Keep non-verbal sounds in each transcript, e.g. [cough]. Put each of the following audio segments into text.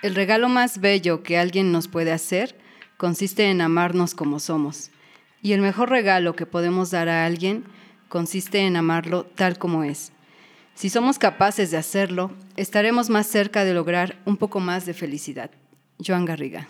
El regalo más bello que alguien nos puede hacer consiste en amarnos como somos. Y el mejor regalo que podemos dar a alguien consiste en amarlo tal como es. Si somos capaces de hacerlo, estaremos más cerca de lograr un poco más de felicidad. Joan Garriga.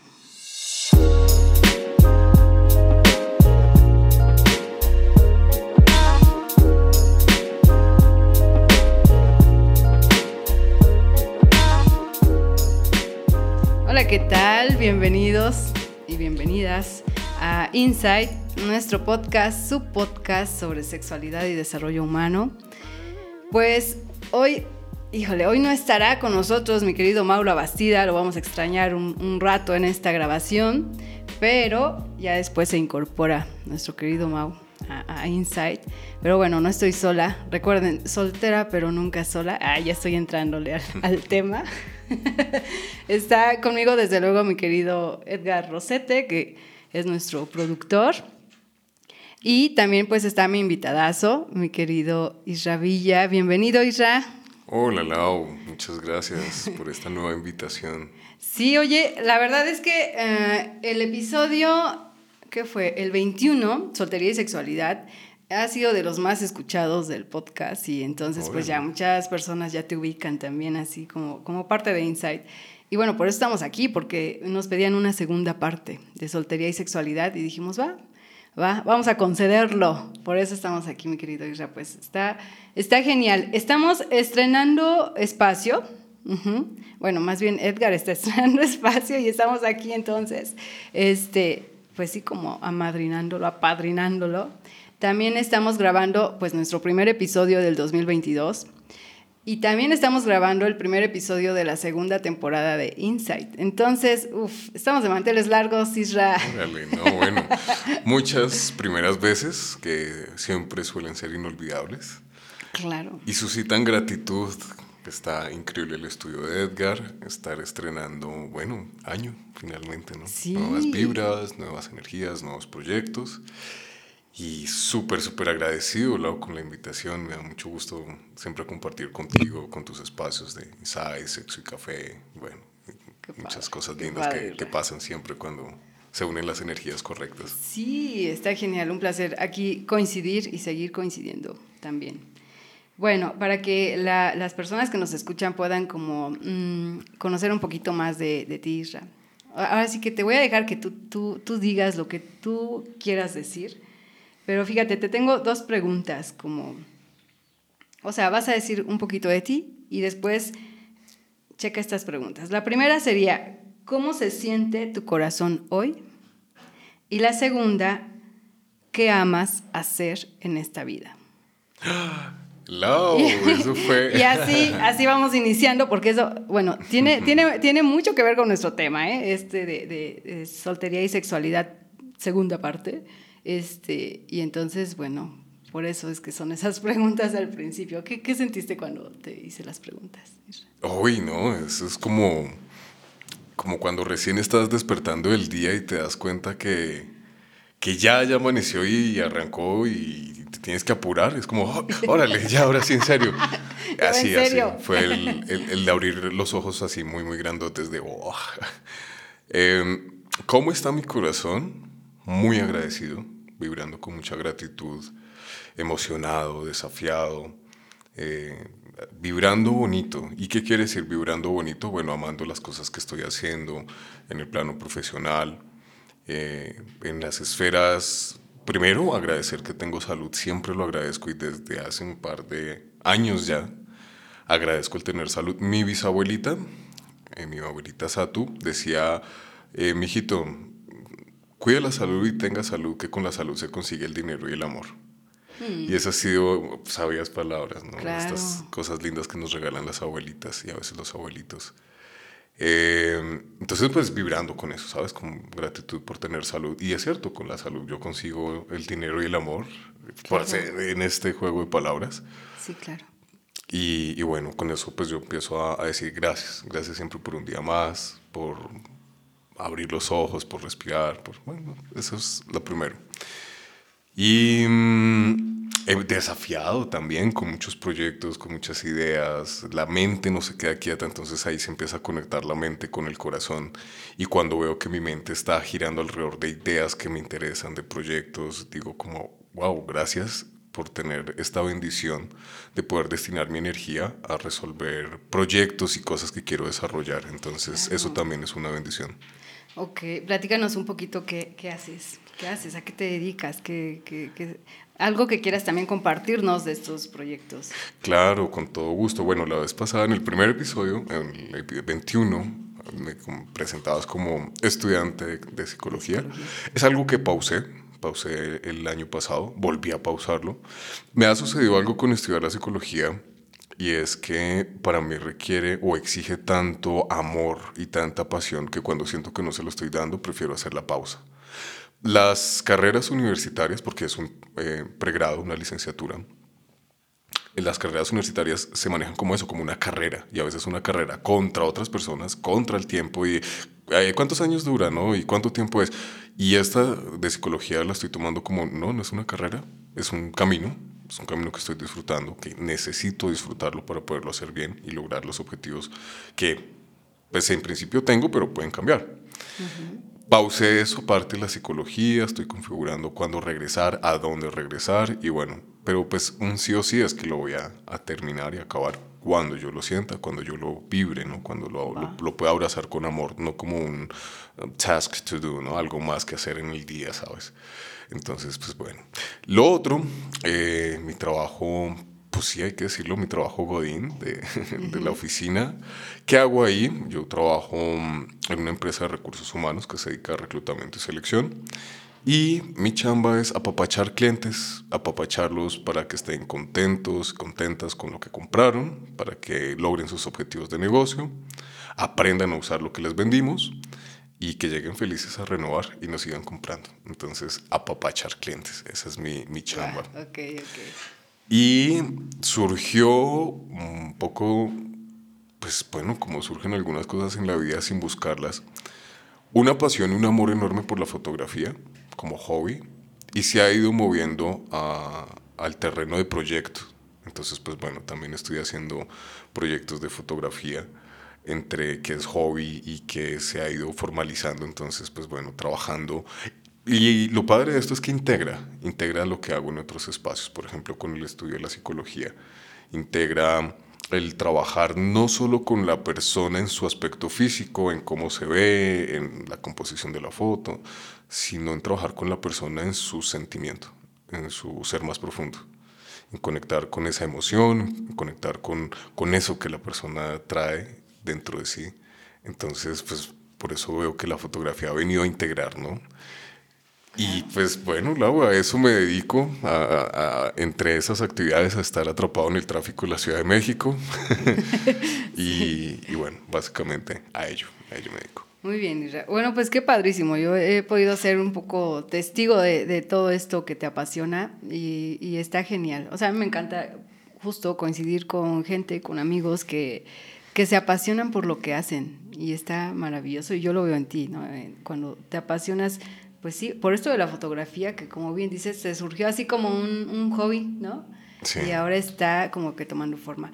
Hola, ¿qué tal? Bienvenidos y bienvenidas a Insight, nuestro podcast, su podcast sobre sexualidad y desarrollo humano. Pues hoy, híjole, hoy no estará con nosotros mi querido Mauro Bastida, lo vamos a extrañar un, rato en esta grabación, pero ya después se incorpora nuestro querido Mau a, Insight. Pero bueno, no estoy sola. Recuerden, soltera pero nunca sola. Ah, ya estoy entrándole al, al tema. [laughs] Está conmigo desde luego mi querido Edgar Rosete, que es nuestro productor. Y también pues está mi invitadazo, mi querido Isra Villa. Bienvenido Isra. Hola Lau, muchas gracias por esta nueva invitación. Sí, oye, la verdad es que eh, el episodio, ¿qué fue? El 21, Soltería y Sexualidad, ha sido de los más escuchados del podcast y entonces pues ya muchas personas ya te ubican también así como, como parte de Insight. Y bueno, por eso estamos aquí, porque nos pedían una segunda parte de soltería y sexualidad y dijimos, va, va, vamos a concederlo. Por eso estamos aquí, mi querido Isra. Pues está, está genial. Estamos estrenando espacio. Bueno, más bien Edgar está [laughs] estrenando espacio y estamos aquí entonces, este, pues sí, como amadrinándolo, apadrinándolo. También estamos grabando pues nuestro primer episodio del 2022 y también estamos grabando el primer episodio de la segunda temporada de Insight. Entonces, uff, estamos de manteles largos, Isra. no, bueno, muchas primeras veces que siempre suelen ser inolvidables. Claro. Y suscitan gratitud. Está increíble el estudio de Edgar, estar estrenando, bueno, año finalmente, ¿no? Sí. Nuevas vibras, nuevas energías, nuevos proyectos. Y súper, súper agradecido, Lau, con la invitación. Me da mucho gusto siempre compartir contigo, con tus espacios de insight, sexo y café. Bueno, muchas cosas lindas que, que, pasan siempre cuando se unen las energías correctas. Sí, está genial. Un placer aquí coincidir y seguir coincidiendo también. Bueno, para que las personas que nos escuchan puedan como mm, conocer un poquito más de, de ti, Isra. Ahora sí que te voy a dejar que tú, tú, tú digas lo que tú quieras decir pero fíjate, te tengo dos preguntas, como, o sea, vas a decir un poquito de ti y después checa estas preguntas. La primera sería, ¿cómo se siente tu corazón hoy? Y la segunda, ¿qué amas hacer en esta vida? ¡Lau! eso fue. [laughs] y así, así vamos iniciando, porque eso, bueno, tiene, tiene, tiene mucho que ver con nuestro tema, ¿eh? este de, de soltería y sexualidad, segunda parte. Este, y entonces, bueno, por eso es que son esas [laughs] preguntas al principio. ¿Qué, qué sentiste cuando te hice las preguntas? Uy, no, eso es como, como cuando recién estás despertando el día y te das cuenta que, que ya, ya amaneció y arrancó y te tienes que apurar. Es como, oh, [laughs] órale, ya, ahora sí, en serio. [laughs] así, ¿En serio? así. Fue el, el, de abrir los ojos así muy, muy grandotes de, oh. eh, ¿Cómo está mi corazón? muy agradecido, vibrando con mucha gratitud, emocionado, desafiado, eh, vibrando bonito. ¿Y qué quiere decir vibrando bonito? Bueno, amando las cosas que estoy haciendo en el plano profesional, eh, en las esferas. Primero, agradecer que tengo salud, siempre lo agradezco y desde hace un par de años ya agradezco el tener salud. Mi bisabuelita, eh, mi abuelita Satu, decía, mijito, cuida la salud y tenga salud, que con la salud se consigue el dinero y el amor. Y esas han sido sabias palabras, ¿no? Estas cosas lindas que nos regalan las abuelitas y a veces los abuelitos. Eh, entonces, pues vibrando con eso, ¿sabes? Con gratitud por tener salud. Y es cierto, con la salud yo consigo el dinero y el amor hacer en este juego de palabras. Sí, claro. Y, y bueno, con eso pues yo empiezo a, a decir gracias. Gracias siempre por un día más, por abrir los ojos, por respirar, por, bueno, eso es lo primero. Y, mm, he desafiado también con muchos proyectos, con muchas ideas. La mente no se queda quieta, entonces ahí se empieza a conectar la mente con el corazón. Y cuando veo que mi mente está girando alrededor de ideas que me interesan, de proyectos, digo como, wow, gracias por tener esta bendición de poder destinar mi energía a resolver proyectos y cosas que quiero desarrollar. Entonces, eso también es una bendición. Ok, platícanos un poquito qué, qué haces, qué haces, a qué te dedicas, qué, qué, algo que quieras también compartirnos de estos proyectos. Claro, con todo gusto. Bueno, la vez pasada, en el primer episodio, en el 21, me presentabas como estudiante de, psicología. Es algo que pausé, pausé el año pasado, volví a pausarlo. Me ha sucedido algo con estudiar la psicología y es que para mí requiere o exige tanto amor y tanta pasión que cuando siento que no se lo estoy dando, prefiero hacer la pausa. Las carreras universitarias, porque es un eh, pregrado, una licenciatura, las carreras universitarias se manejan como eso, como una carrera, y a veces una carrera contra otras personas, contra el tiempo, y eh, cuántos años dura, ¿no? Y cuánto tiempo es. Y esta de psicología la estoy tomando como, no, no es una carrera, es un camino, es un camino que estoy disfrutando, que necesito disfrutarlo para poderlo hacer bien y lograr los objetivos que, pues en principio tengo, pero pueden cambiar. Pausé eso, parte de la psicología, estoy configurando cuándo regresar, a dónde regresar y bueno, pero pues un sí o sí es que lo voy a, terminar y acabar cuando yo lo sienta, cuando yo lo vibre, ¿no? cuando lo, lo, pueda abrazar con amor, no como un um, task to do, ¿no? algo más que hacer en el día, ¿sabes? Entonces, pues bueno. Lo otro, eh, mi trabajo pues sí, hay que decirlo, mi trabajo Godín de, [laughs] de, la oficina. ¿Qué hago ahí? Yo trabajo en una empresa de recursos humanos que se dedica a reclutamiento y selección. Y mi chamba es apapachar clientes, apapacharlos para que estén contentos, contentas con lo que compraron, para que logren sus objetivos de negocio, aprendan a usar lo que les vendimos y que lleguen felices a renovar y nos sigan comprando. Entonces, apapachar clientes, esa es mi, mi chamba. Ah, okay, okay. Y surgió un poco, pues bueno, como surgen algunas cosas en la vida sin buscarlas, una pasión y un amor enorme por la fotografía como hobby y se ha ido moviendo al terreno de proyectos. Entonces, pues bueno, también estoy haciendo proyectos de fotografía entre que es hobby y que se ha ido formalizando. Entonces, pues bueno, trabajando y lo padre de esto es que integra, integra lo que hago en otros espacios, por ejemplo, con el estudio de la psicología, integra el trabajar no solo con la persona en su aspecto físico, en cómo se ve, en la composición de la foto, sino en trabajar con la persona en su sentimiento, en su ser más profundo, en conectar con esa emoción, en conectar con, con eso que la persona trae dentro de sí. Entonces, pues por eso veo que la fotografía ha venido a integrar, ¿no? Y pues bueno, Lau, a eso me dedico, a, entre esas actividades, a estar atrapado en el tráfico de la Ciudad de México. [laughs] [laughs] y, bueno, básicamente a ello, a ello me dedico. Muy bien, Bueno, pues qué padrísimo. Yo he podido ser un poco testigo de, todo esto que te apasiona y, y, está genial. O sea, a me encanta justo coincidir con gente, con amigos que, que se apasionan por lo que hacen y está maravilloso y yo lo veo en ti, ¿no? Cuando te apasionas pues sí, por esto de la fotografía, que como bien dices, se surgió así como un, hobby, ¿no? Sí. Y ahora está como que tomando forma.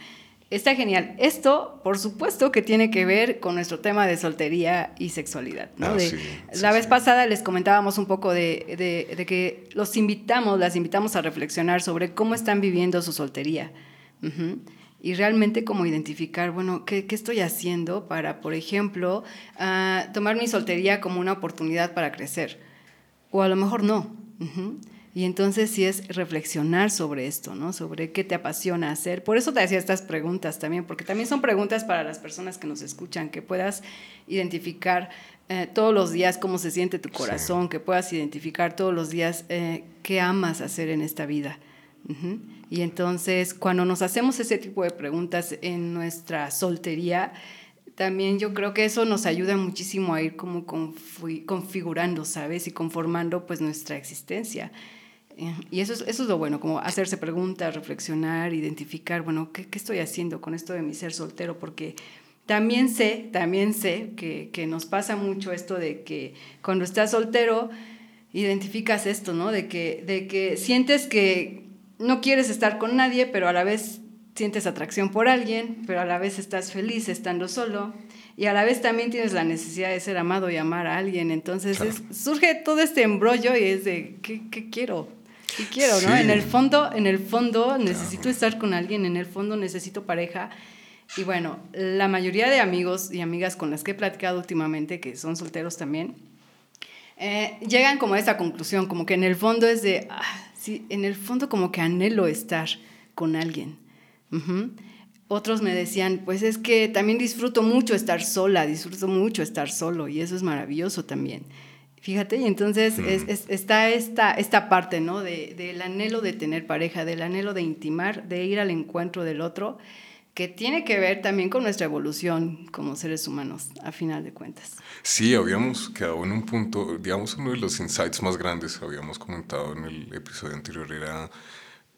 Está genial. Esto, por supuesto, que tiene que ver con nuestro tema de soltería y sexualidad. ¿no? Ah, sí, la vez pasada les comentábamos un poco de, de, que los invitamos, las invitamos a reflexionar sobre cómo están viviendo su soltería. Y realmente como identificar, bueno, ¿qué, ¿qué, estoy haciendo para, por ejemplo, uh, tomar mi soltería como una oportunidad para crecer? o a lo mejor no. Y entonces sí es reflexionar sobre esto, ¿no? Sobre qué te apasiona hacer. Por eso te hacía estas preguntas también, porque también son preguntas para las personas que nos escuchan, que puedas identificar eh, todos los días cómo se siente tu corazón, que puedas identificar todos los días eh, qué amas hacer en esta vida. Y entonces cuando nos hacemos ese tipo de preguntas en nuestra soltería, también yo creo que eso nos ayuda muchísimo a ir como configurando, ¿sabes? Y conformando pues nuestra existencia. Eh, y eso es, eso es lo bueno, como hacerse preguntas, reflexionar, identificar, bueno, ¿qué, ¿qué, estoy haciendo con esto de mi ser soltero? Porque también sé, también sé que, que nos pasa mucho esto de que cuando estás soltero, identificas esto, ¿no? De que, de que sientes que no quieres estar con nadie, pero a la vez sientes atracción por alguien, pero a la vez estás feliz estando solo y a la vez también tienes la necesidad de ser amado y amar a alguien. Entonces surge todo este embrollo y es de, ¿qué, qué quiero? ¿Qué quiero? ¿no? En el fondo, en el fondo necesito estar con alguien, en el fondo necesito pareja. Y bueno, la mayoría de amigos y amigas con las que he platicado últimamente, que son solteros también, eh, llegan como a esta conclusión, como que en el fondo es de, ah, sí, en el fondo como que anhelo estar con alguien. Otros me decían, pues es que también disfruto mucho estar sola, disfruto mucho estar solo y eso es maravilloso también. Fíjate, y entonces está esta, esta parte, ¿no? De, del anhelo de tener pareja, del anhelo de intimar, de ir al encuentro del otro, que tiene que ver también con nuestra evolución como seres humanos, a final de cuentas. Sí, habíamos quedado en un punto, digamos, uno de los insights más grandes, habíamos comentado en el episodio anterior, era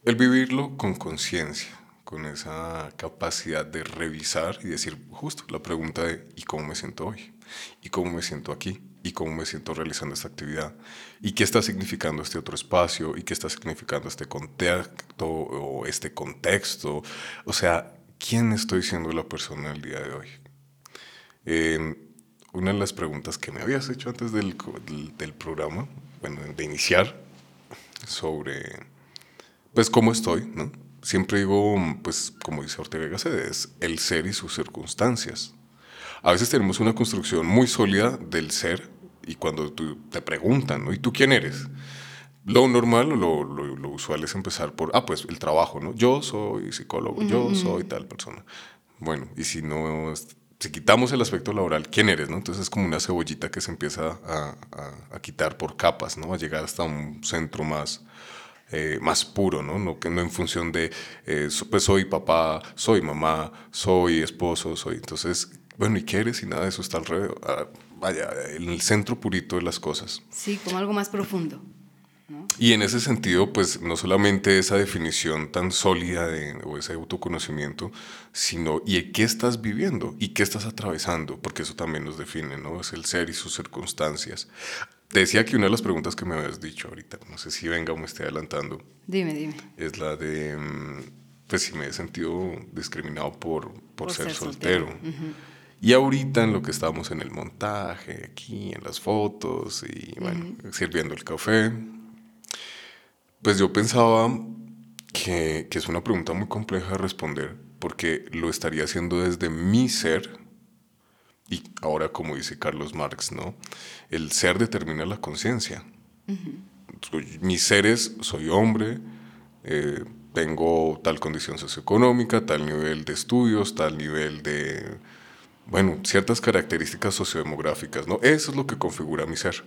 el vivirlo con conciencia con esa capacidad de revisar y decir justo la pregunta de ¿y cómo me siento hoy? ¿Y cómo me siento aquí? ¿Y cómo me siento realizando esta actividad? ¿Y qué está significando este otro espacio? ¿Y qué está significando este contacto o este contexto? O sea, ¿quién estoy siendo la persona el día de hoy? Eh, una de las preguntas que me habías hecho antes del, del, del programa, bueno, de iniciar, sobre, pues, cómo estoy, ¿no? siempre digo, pues como dice Ortega Gasset, es el ser y sus circunstancias. A veces tenemos una construcción muy sólida del ser y cuando te preguntan, ¿no? ¿Y tú quién eres? Lo normal, lo, lo, usual es empezar por, ah, pues el trabajo, ¿no? Yo soy psicólogo, yo soy tal persona. Bueno, y si no, si quitamos el aspecto laboral, ¿quién eres, no? Entonces es como una cebollita que se empieza a, a, a quitar por capas, ¿no? A llegar hasta un centro más, eh, más puro, ¿no? ¿no? Que no en función de, eh, pues soy papá, soy mamá, soy esposo, soy... Entonces, bueno, ¿y qué eres? Y nada de eso está alrededor. Ah, vaya, en el centro purito de las cosas. Sí, como algo más profundo. Y en ese sentido, pues no solamente esa definición tan sólida de, o ese autoconocimiento, sino y qué estás viviendo y qué estás atravesando, porque eso también nos define, ¿no? Es el ser y sus circunstancias. Te decía que una de las preguntas que me habías dicho ahorita, no sé si venga o me esté adelantando. Dime, dime. Es la de, mm, pues si me he sentido discriminado por, por, ser, soltero. Y ahorita en lo que estamos en el montaje, aquí en las fotos y bueno, sirviendo el café, pues yo pensaba que, que es una pregunta muy compleja de responder porque lo estaría haciendo desde mi ser y ahora, como dice Carlos Marx, ¿no? El ser determina la conciencia. Mis seres, soy hombre, eh, tengo tal condición socioeconómica, tal nivel de estudios, tal nivel de, bueno, ciertas características sociodemográficas, ¿no? Eso es lo que configura mi ser.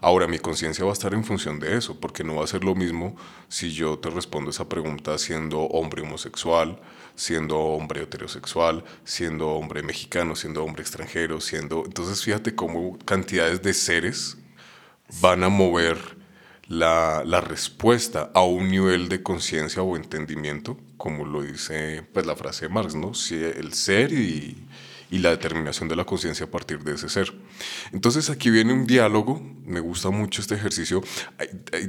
Ahora, mi conciencia va a estar en función de eso, porque no va a ser lo mismo si yo te respondo esa pregunta siendo hombre homosexual, siendo hombre heterosexual, siendo hombre mexicano, siendo hombre extranjero, siendo... Entonces fíjate cómo cantidades de seres van a mover la, la respuesta a un nivel de conciencia o entendimiento, como lo dice pues, la frase de Marx, ¿no? Si el ser y y la determinación de la conciencia a partir de ese ser. Entonces aquí viene un diálogo, me gusta mucho este ejercicio.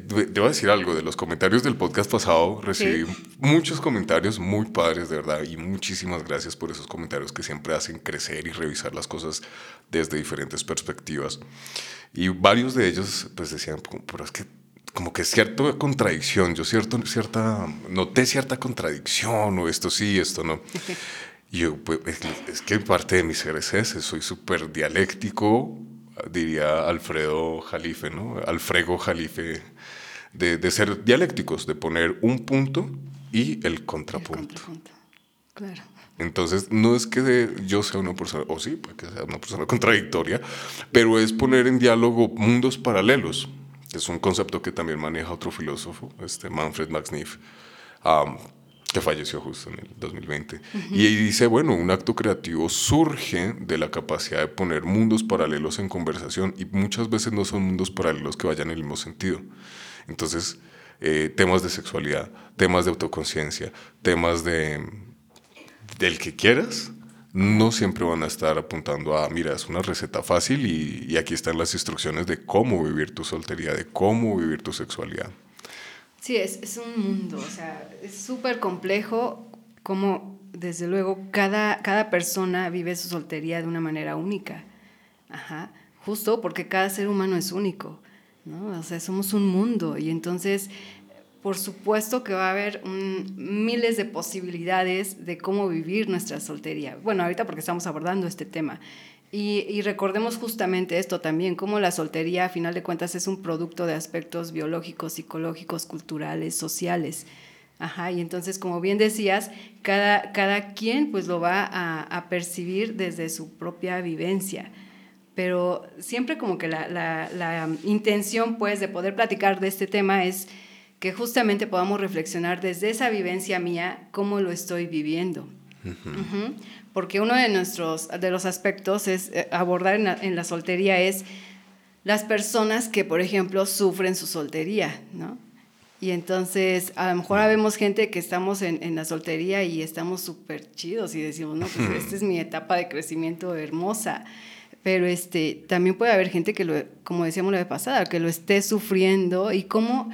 Debo decir algo, de los comentarios del podcast pasado recibí muchos comentarios muy padres, de verdad, y muchísimas gracias por esos comentarios que siempre hacen crecer y revisar las cosas desde diferentes perspectivas. Y varios de ellos pues decían, pero es que como que cierta contradicción, yo cierto, cierta, noté cierta contradicción, o esto sí, esto no. [laughs] yo, pues, es que parte de mi ser es ese, soy súper dialéctico, diría Alfredo Jalife, ¿no? Alfredo Jalife, de, de, ser dialécticos, de poner un punto y el contrapunto. Claro. Entonces, no es que yo sea una persona, o sí, puede que sea una persona contradictoria, pero es poner en diálogo mundos paralelos. Es un concepto que también maneja otro filósofo, este Manfred Max Neff que falleció justo en el 2020. Y dice, bueno, un acto creativo surge de la capacidad de poner mundos paralelos en conversación y muchas veces no son mundos paralelos que vayan en el mismo sentido. Entonces, eh, temas de sexualidad, temas de autoconciencia, temas de del que quieras, no siempre van a estar apuntando a, mira, es una receta fácil y, y aquí están las instrucciones de cómo vivir tu soltería, de cómo vivir tu sexualidad. Sí, es, es un mundo, o sea, es súper complejo como desde luego cada, cada persona vive su soltería de una manera única. Ajá. Justo porque cada ser humano es único, ¿no? O sea, somos un mundo y entonces, por supuesto que va a haber miles de posibilidades de cómo vivir nuestra soltería. Bueno, ahorita porque estamos abordando este tema. Y, y, recordemos justamente esto también, cómo la soltería a final de cuentas es un producto de aspectos biológicos, psicológicos, culturales, sociales. Ajá, y entonces, como bien decías, cada, cada quien pues lo va a, a percibir desde su propia vivencia pero siempre como que la, la, la, intención pues de poder platicar de este tema es que justamente podamos reflexionar desde esa vivencia mía cómo lo estoy viviendo. Porque uno de, nuestros, de los aspectos es eh, abordar en la, en la, soltería es las personas que, por ejemplo, sufren su soltería, ¿no? Y entonces, a lo mejor vemos gente que estamos en, en la soltería y estamos súper chidos y decimos, no, pues [laughs] esta es mi etapa de crecimiento hermosa pero este, también puede haber gente que, lo, como decíamos la vez pasada, que lo esté sufriendo y como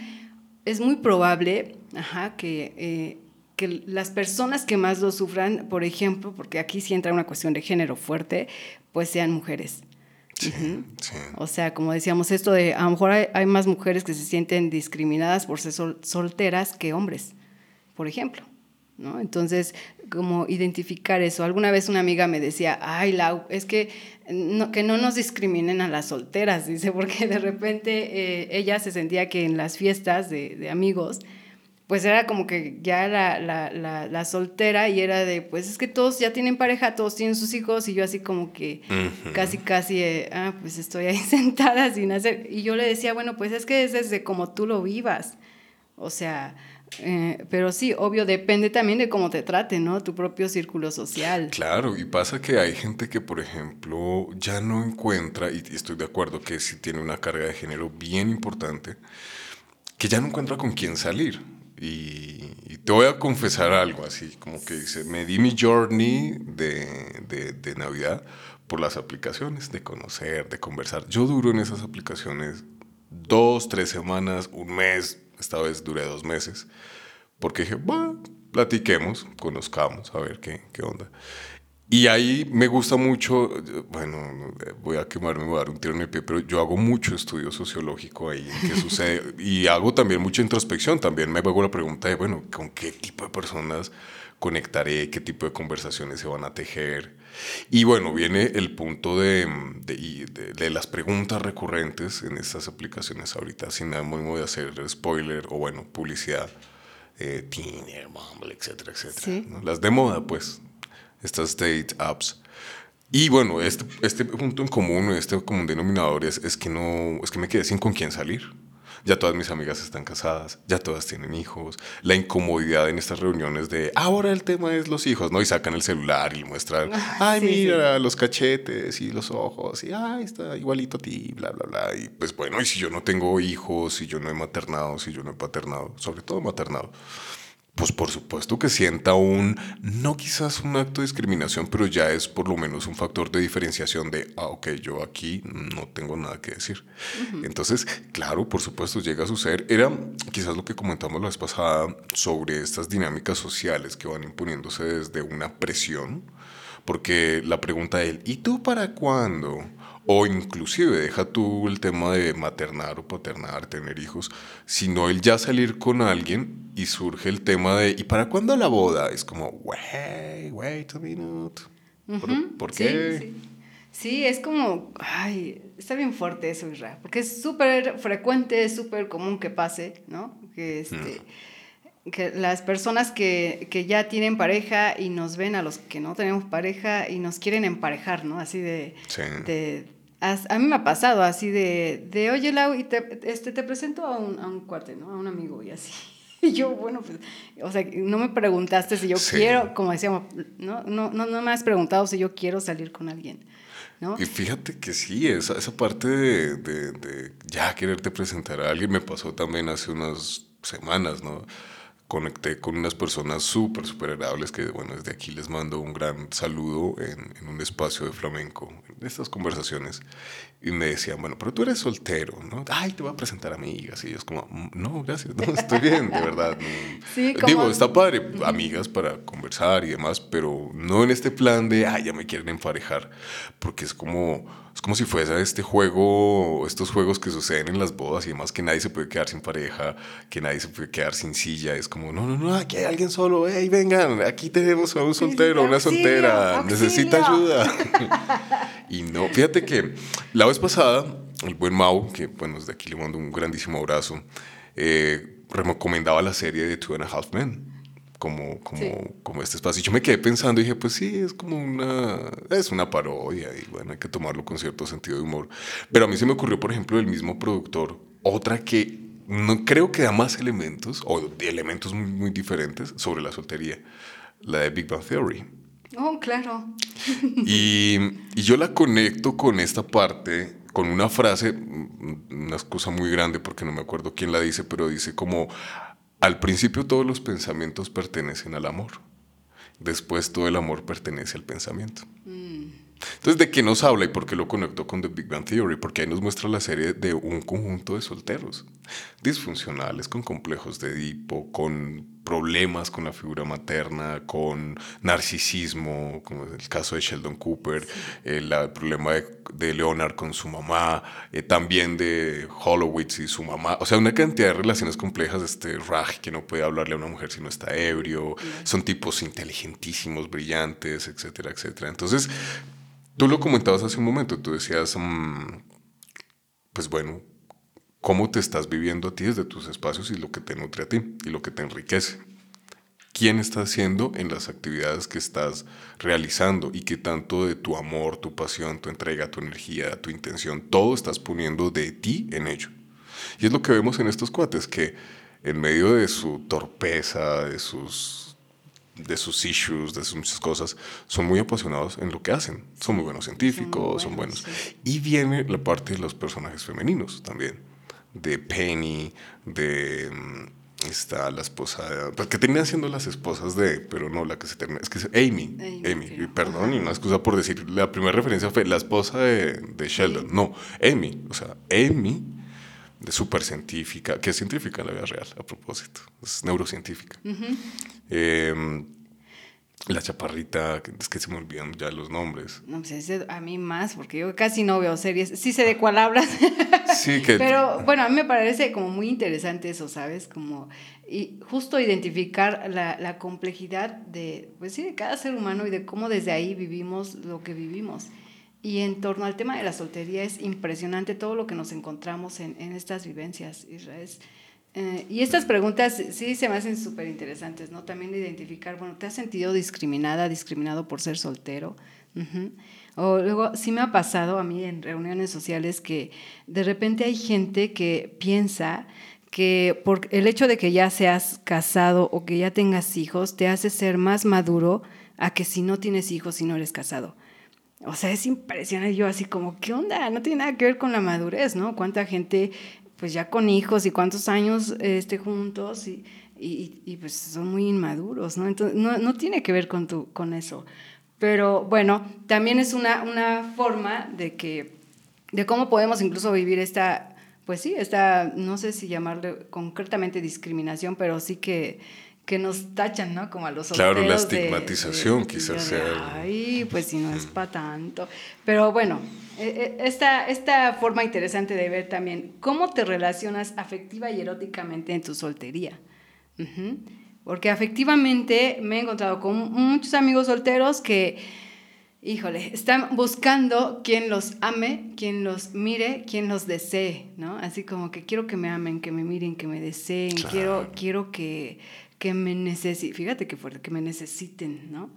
es muy probable ajá, que, eh, que las personas que más lo sufran, por ejemplo, porque aquí sí entra una cuestión de género fuerte, pues sean mujeres. Sí, sí. O sea, como decíamos, esto de a lo mejor hay, hay, más mujeres que se sienten discriminadas por ser sol, solteras que hombres, por ejemplo. ¿no? Entonces, como identificar eso. Alguna vez una amiga me decía, ay, Lau, es que no, que no nos discriminen a las solteras, [laughs] dice, porque de repente eh, ella se sentía que en las fiestas de, de amigos, pues era como que ya la, la, la, la, soltera y era de, pues es que todos ya tienen pareja, todos tienen sus hijos y yo así como que casi, casi, eh, ah, pues estoy ahí [laughs] sentada sin hacer. Y yo le decía, bueno, pues es que es desde como tú lo vivas. O sea, eh, pero sí, obvio, depende también de cómo te trate, ¿no? Tu propio círculo social. Claro, y pasa que hay gente que, por ejemplo, ya no encuentra, y estoy de acuerdo que sí tiene una carga de género bien importante, que ya no encuentra con quién salir. Y, te voy a confesar algo así, como que dice, me di mi journey de, de, de Navidad por las aplicaciones, de conocer, de conversar. Yo duro en esas aplicaciones dos, tres semanas, un mes, esta vez duré dos meses, porque dije, bueno, platiquemos, conozcamos, a ver qué, qué onda. Y ahí me gusta mucho, bueno, voy a quemarme, voy a dar un tiro en el pie, pero yo hago mucho estudio sociológico ahí, qué [laughs] sucede, y hago también mucha introspección, también me hago la pregunta de, bueno, ¿con qué tipo de personas conectaré? ¿Qué tipo de conversaciones se van a tejer? Y bueno, viene el punto de, de, de, las preguntas recurrentes en estas aplicaciones ahorita, sin ánimo de hacer spoiler o bueno, publicidad. Eh, Tinder, Bumble, etcétera, etcétera. ¿no? Las de moda, pues, estas date apps. Y bueno, este, este punto en común, este común denominador es, es, que no, es que me quedé sin con quién salir ya todas mis amigas están casadas, ya todas tienen hijos, la incomodidad en estas reuniones de ahora el tema es los hijos, ¿no? Y sacan el celular y muestran, ay, sí, mira, sí. los cachetes y los ojos, y ay, está igualito a ti, bla, bla, bla. Y pues bueno, y si yo no tengo hijos, si yo no he maternado, si yo no he paternado, sobre todo maternado pues por supuesto que sienta un, no quizás un acto de discriminación, pero ya es por lo menos un factor de diferenciación de, ah, ok, yo aquí no tengo nada que decir. Uh -huh. Entonces, claro, por supuesto, llega a suceder. Era quizás lo que comentamos la vez pasada sobre estas dinámicas sociales que van imponiéndose desde una presión, porque la pregunta de él, ¿y tú para cuándo? O inclusive deja tú el tema de maternar o paternar, tener hijos, sino el ya salir con alguien y surge el tema de ¿y para cuándo la boda? Es como, wait, wait a minute. ¿Por, uh -huh. ¿por qué? Sí, sí. sí, es como, ay, está bien fuerte eso, Israel, porque es súper frecuente, es súper común que pase, ¿no? Que este... Mm. que las personas que, que, ya tienen pareja y nos ven a los que no tenemos pareja y nos quieren emparejar, ¿no? Así de, sí. de a, mí me ha pasado así de, de oye Lau, y te, este, te presento a un, a un cuate, ¿no? A un amigo y así. [laughs] Y yo, bueno, pues, o sea, no me preguntaste si yo sí. quiero, como decíamos, ¿no? No, no, no me has preguntado si yo quiero salir con alguien. ¿No? Y fíjate que sí, esa, esa parte de, de, de, ya quererte presentar a alguien me pasó también hace unas semanas, ¿no? Conecté con unas personas súper, súper agradables que, bueno, desde aquí les mando un gran saludo en, en, un espacio de flamenco, en estas conversaciones. Y me decían, bueno, pero tú eres soltero, ¿no? Ay, te voy a presentar amigas. Y ellos como, mm, no, gracias, no, estoy bien, de verdad. [laughs] Sí, Digo, está padre, amigas para conversar y demás, pero no en este plan de, ay, ya me quieren emparejar, porque es como como si fuese este juego, estos juegos que suceden en las bodas y demás, que nadie se puede quedar sin pareja, que nadie se puede quedar sin silla. Es como, no, no, no, aquí hay alguien solo, hey, vengan, aquí tenemos a un soltero, una soltera, necesita ayuda. [laughs] y no, fíjate que la vez pasada, el buen Mau, que bueno, desde aquí le mando un grandísimo abrazo, eh, recomendaba la serie de Two and a Half Men como, como, como este espacio. Y yo me quedé pensando y dije, pues sí, es como una, es una parodia y bueno, hay que tomarlo con cierto sentido de humor. Pero a mí se me ocurrió, por ejemplo, el mismo productor, otra que no creo que da más elementos o de elementos muy, muy diferentes sobre la soltería, la de Big Bang Theory. Oh, claro. [laughs] Y, y yo la conecto con esta parte con una frase, una cosa muy grande porque no me acuerdo quién la dice, pero dice como al principio todos los pensamientos pertenecen al amor. Después todo el amor pertenece al pensamiento. Entonces, ¿de qué nos habla y por qué lo conectó con The Big Bang Theory? Porque ahí nos muestra la serie de un conjunto de solteros disfuncionales, con complejos de Edipo, con problemas con la figura materna, con narcisismo, como es el caso de Sheldon Cooper, el, problema de, Leonard con su mamá, eh, también de Hollowitz y su mamá, o sea, una cantidad de relaciones complejas, este Raj que no puede hablarle a una mujer si no está ebrio, son tipos inteligentísimos, brillantes, etcétera, etcétera. Entonces, tú lo comentabas hace un momento, tú decías, mm, pues bueno, cómo te estás viviendo a ti desde tus espacios y lo que te nutre a ti y lo que te enriquece. ¿Quién está haciendo en las actividades que estás realizando y qué tanto de tu amor, tu pasión, tu entrega, tu energía, tu intención, todo estás poniendo de ti en ello? Y es lo que vemos en estos cuates, que en medio de su torpeza, de sus, de sus issues, de sus muchas cosas, son muy apasionados en lo que hacen. Son muy buenos científicos, son, buenos. Y viene la parte de los personajes femeninos también de Penny, de mm, está la esposa, de, pues, que terminan siendo las esposas de, pero no la que se termina, es que es Amy, Amy, perdón, y una excusa por decir, la primera referencia fue la esposa de, de Sheldon, no, Amy, o sea, Amy, de súper científica, que es científica en la vida real, a propósito, es neurocientífica. La chaparrita, es que se me olvidan ya los nombres. No, pues a mí más, porque yo casi no veo series. Sí sé de cuál hablas. [laughs] Sí, que... Pero bueno, a mí me parece como muy interesante eso, ¿sabes? Como y justo identificar la, la, complejidad de, pues sí, de cada ser humano y de cómo desde ahí vivimos lo que vivimos. Y en torno al tema de la soltería es impresionante todo lo que nos encontramos en, en estas vivencias. Israel. Eh, y estas preguntas sí se me hacen súper interesantes, ¿no? También identificar, bueno, ¿te has sentido discriminada, discriminado por ser soltero? O luego, sí me ha pasado a mí en reuniones sociales que de repente hay gente que piensa que por el hecho de que ya seas casado o que ya tengas hijos te hace ser más maduro a que si no tienes hijos y no eres casado. O sea, es impresionante. Yo así como, ¿qué onda? No tiene nada que ver con la madurez, ¿no? ¿Cuánta gente pues ya con hijos y cuántos años este, juntos y, y, y, pues son muy inmaduros, ¿no? Entonces, no, no, tiene que ver con, tu, con eso. Pero bueno, también es una, una forma de que, de cómo podemos incluso vivir esta, pues sí, esta, no sé si llamarle concretamente discriminación, pero sí que, que nos tachan, ¿no? Como a los Claro, la estigmatización quizás sea. Ay, pues si no es para tanto. Pero bueno, eh, eh, esta, esta forma interesante de ver también cómo te relacionas afectiva y eróticamente en tu soltería. Porque afectivamente me he encontrado con muchos amigos solteros que, híjole, están buscando quien los ame, quien los mire, quien los desee, ¿no? Así como que quiero que me amen, que me miren, que me deseen, quiero, quiero que, que me necesiten, fíjate qué fuerte, que me necesiten, ¿no?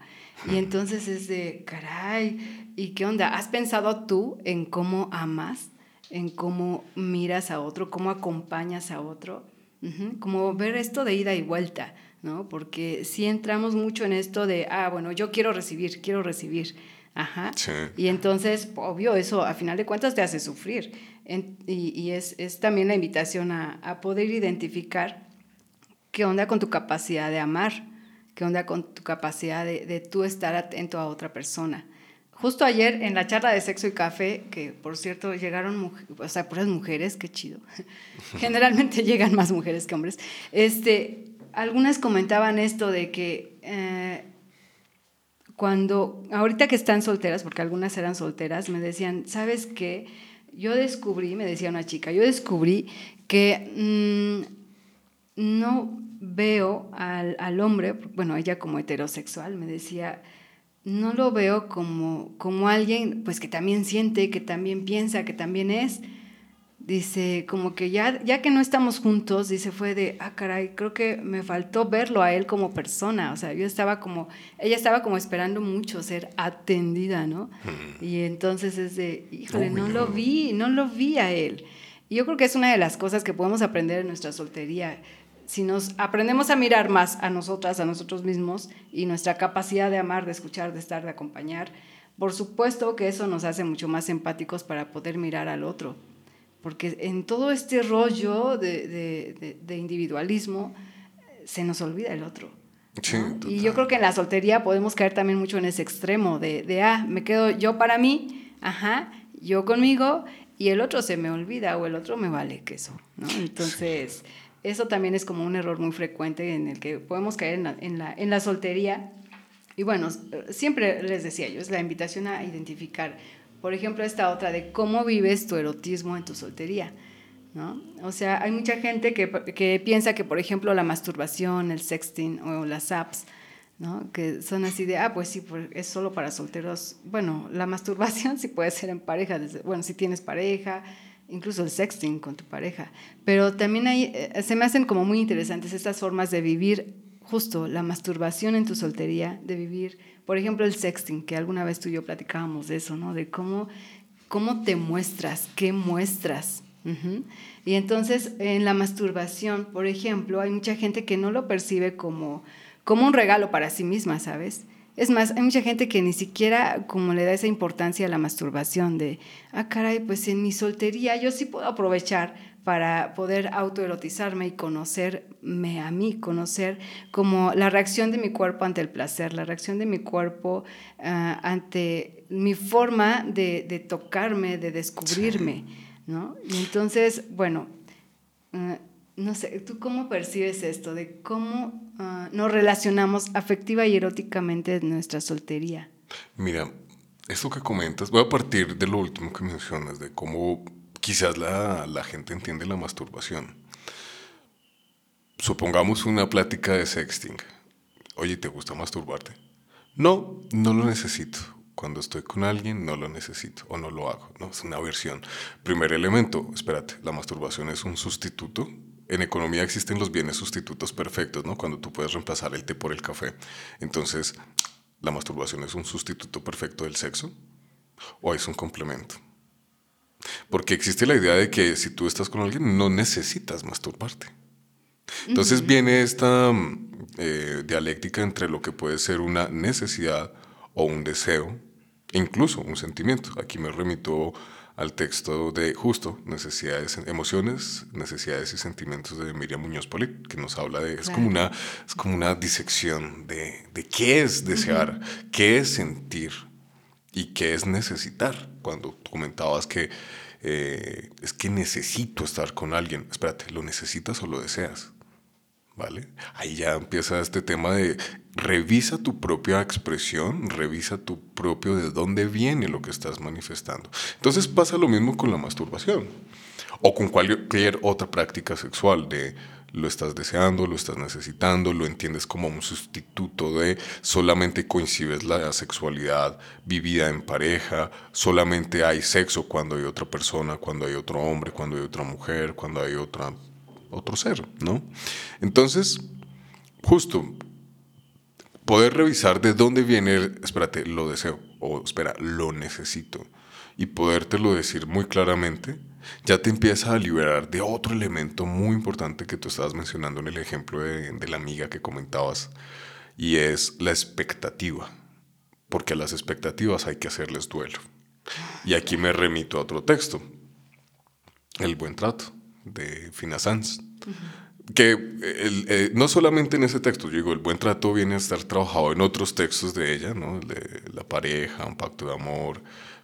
Y entonces es de, caray, ¿y qué onda? ¿Has pensado tú en cómo amas, en cómo miras a otro, cómo acompañas a otro? Como ver esto de ida y vuelta, ¿no? Porque si entramos mucho en esto de, ah, bueno, yo quiero recibir, quiero recibir. Ajá. Y entonces, obvio, eso a final de cuentas te hace sufrir. y, y es, es, también la invitación a, a poder identificar qué onda con tu capacidad de amar, qué onda con tu capacidad de, de tú estar atento a otra persona. Justo ayer en la charla de sexo y café, que por cierto llegaron, o sea, puras mujeres, qué chido. [laughs] Generalmente llegan más mujeres que hombres. Este, algunas comentaban esto de que eh, cuando, ahorita que están solteras, porque algunas eran solteras, me decían, ¿sabes qué? Yo descubrí, me decía una chica, yo descubrí que mm, no veo al, al, hombre, bueno, ella como heterosexual, me decía, no lo veo como, como alguien pues que también siente, que también piensa, que también es. Dice, como que ya, ya que no estamos juntos, dice, fue de, ah, caray, creo que me faltó verlo a él como persona. O sea, yo estaba como, ella estaba como esperando mucho ser atendida, ¿no? Y entonces es de, híjole, no lo vi, no lo vi a él. Y yo creo que es una de las cosas que podemos aprender en nuestra soltería si nos aprendemos a mirar más a nosotras, a nosotros mismos y nuestra capacidad de amar, de escuchar, de estar, de acompañar, por supuesto que eso nos hace mucho más empáticos para poder mirar al otro. Porque en todo este rollo de, individualismo se nos olvida el otro. y yo creo que en la soltería podemos caer también mucho en ese extremo de, de, ah, me quedo yo para mí, ajá, yo conmigo, y el otro se me olvida o el otro me vale queso, ¿no? Entonces, eso también es como un error muy frecuente en el que podemos caer en la, en la, en la soltería. Y bueno, siempre les decía yo, es la invitación a identificar, por ejemplo, esta otra de cómo vives tu erotismo en tu soltería. ¿no? O sea, hay mucha gente que, que, piensa que, por ejemplo, la masturbación, el sexting o las apps, ¿no? que son así de, ah, pues sí, es solo para solteros. Bueno, la masturbación [laughs] sí puede ser en pareja, desde, bueno, si tienes pareja, incluso el sexting con tu pareja. Pero también hay, eh, se me hacen como muy interesantes estas formas de vivir justo la masturbación en tu soltería, de vivir, por ejemplo, el sexting, que alguna vez tú y yo platicábamos de eso, ¿no? De cómo, cómo te muestras, qué muestras. Y entonces en la masturbación, por ejemplo, hay mucha gente que no lo percibe como, como un regalo para sí misma, ¿sabes? Es más, hay mucha gente que ni siquiera como le da esa importancia a la masturbación de, ah, caray, pues en mi soltería yo sí puedo aprovechar para poder autoerotizarme y conocerme a mí, conocer como la reacción de mi cuerpo ante el placer, la reacción de mi cuerpo ah, ante mi forma de, tocarme, de descubrirme, ¿no? Y entonces, bueno, ah, no sé, ¿tú cómo percibes esto de cómo uh, nos relacionamos afectiva y eróticamente en nuestra soltería? Mira, esto que comentas, voy a partir de lo último que mencionas, de cómo quizás la, la gente entiende la masturbación. Supongamos una plática de sexting. Oye, ¿te gusta masturbarte? No, no lo necesito. Cuando estoy con alguien no lo necesito o no lo hago. ¿no? Es una versión. Primer elemento, espérate, la masturbación es un sustituto en economía existen los bienes sustitutos perfectos, ¿no? Cuando tú puedes reemplazar el té por el café. Entonces, ¿la masturbación es un sustituto perfecto del sexo? ¿O es un complemento? Porque existe la idea de que si tú estás con alguien no necesitas masturbarte. Entonces viene esta eh, dialéctica entre lo que puede ser una necesidad o un deseo, incluso un sentimiento. Aquí me remito al texto de justo necesidades, emociones, necesidades y sentimientos de Miriam Muñoz Poli, que nos habla de, es, como, una, es como una disección de, de qué es desear, qué es sentir y qué es necesitar. Cuando comentabas que eh, es que necesito estar con alguien, espérate, ¿lo necesitas o lo deseas? ¿Vale? Ahí ya empieza este tema de revisa tu propia expresión, revisa tu propio de dónde viene lo que estás manifestando. Entonces pasa lo mismo con la masturbación o con cualquier otra práctica sexual de lo estás deseando, lo estás necesitando, lo entiendes como un sustituto de solamente coincides la sexualidad vivida en pareja, solamente hay sexo cuando hay otra persona, cuando hay otro hombre, cuando hay otra mujer, cuando hay otra otro ser, ¿no? Entonces, justo, poder revisar de dónde viene, espérate, lo deseo, o espera, lo necesito, y podértelo decir muy claramente, ya te empieza a liberar de otro elemento muy importante que tú estabas mencionando en el ejemplo de, de la amiga que comentabas, y es la expectativa, porque a las expectativas hay que hacerles duelo. Y aquí me remito a otro texto, el buen trato de Fina Sanz. que eh, no solamente en ese texto, digo, el buen trato viene a estar trabajado en otros textos de ella, ¿no? de la pareja, un pacto de amor,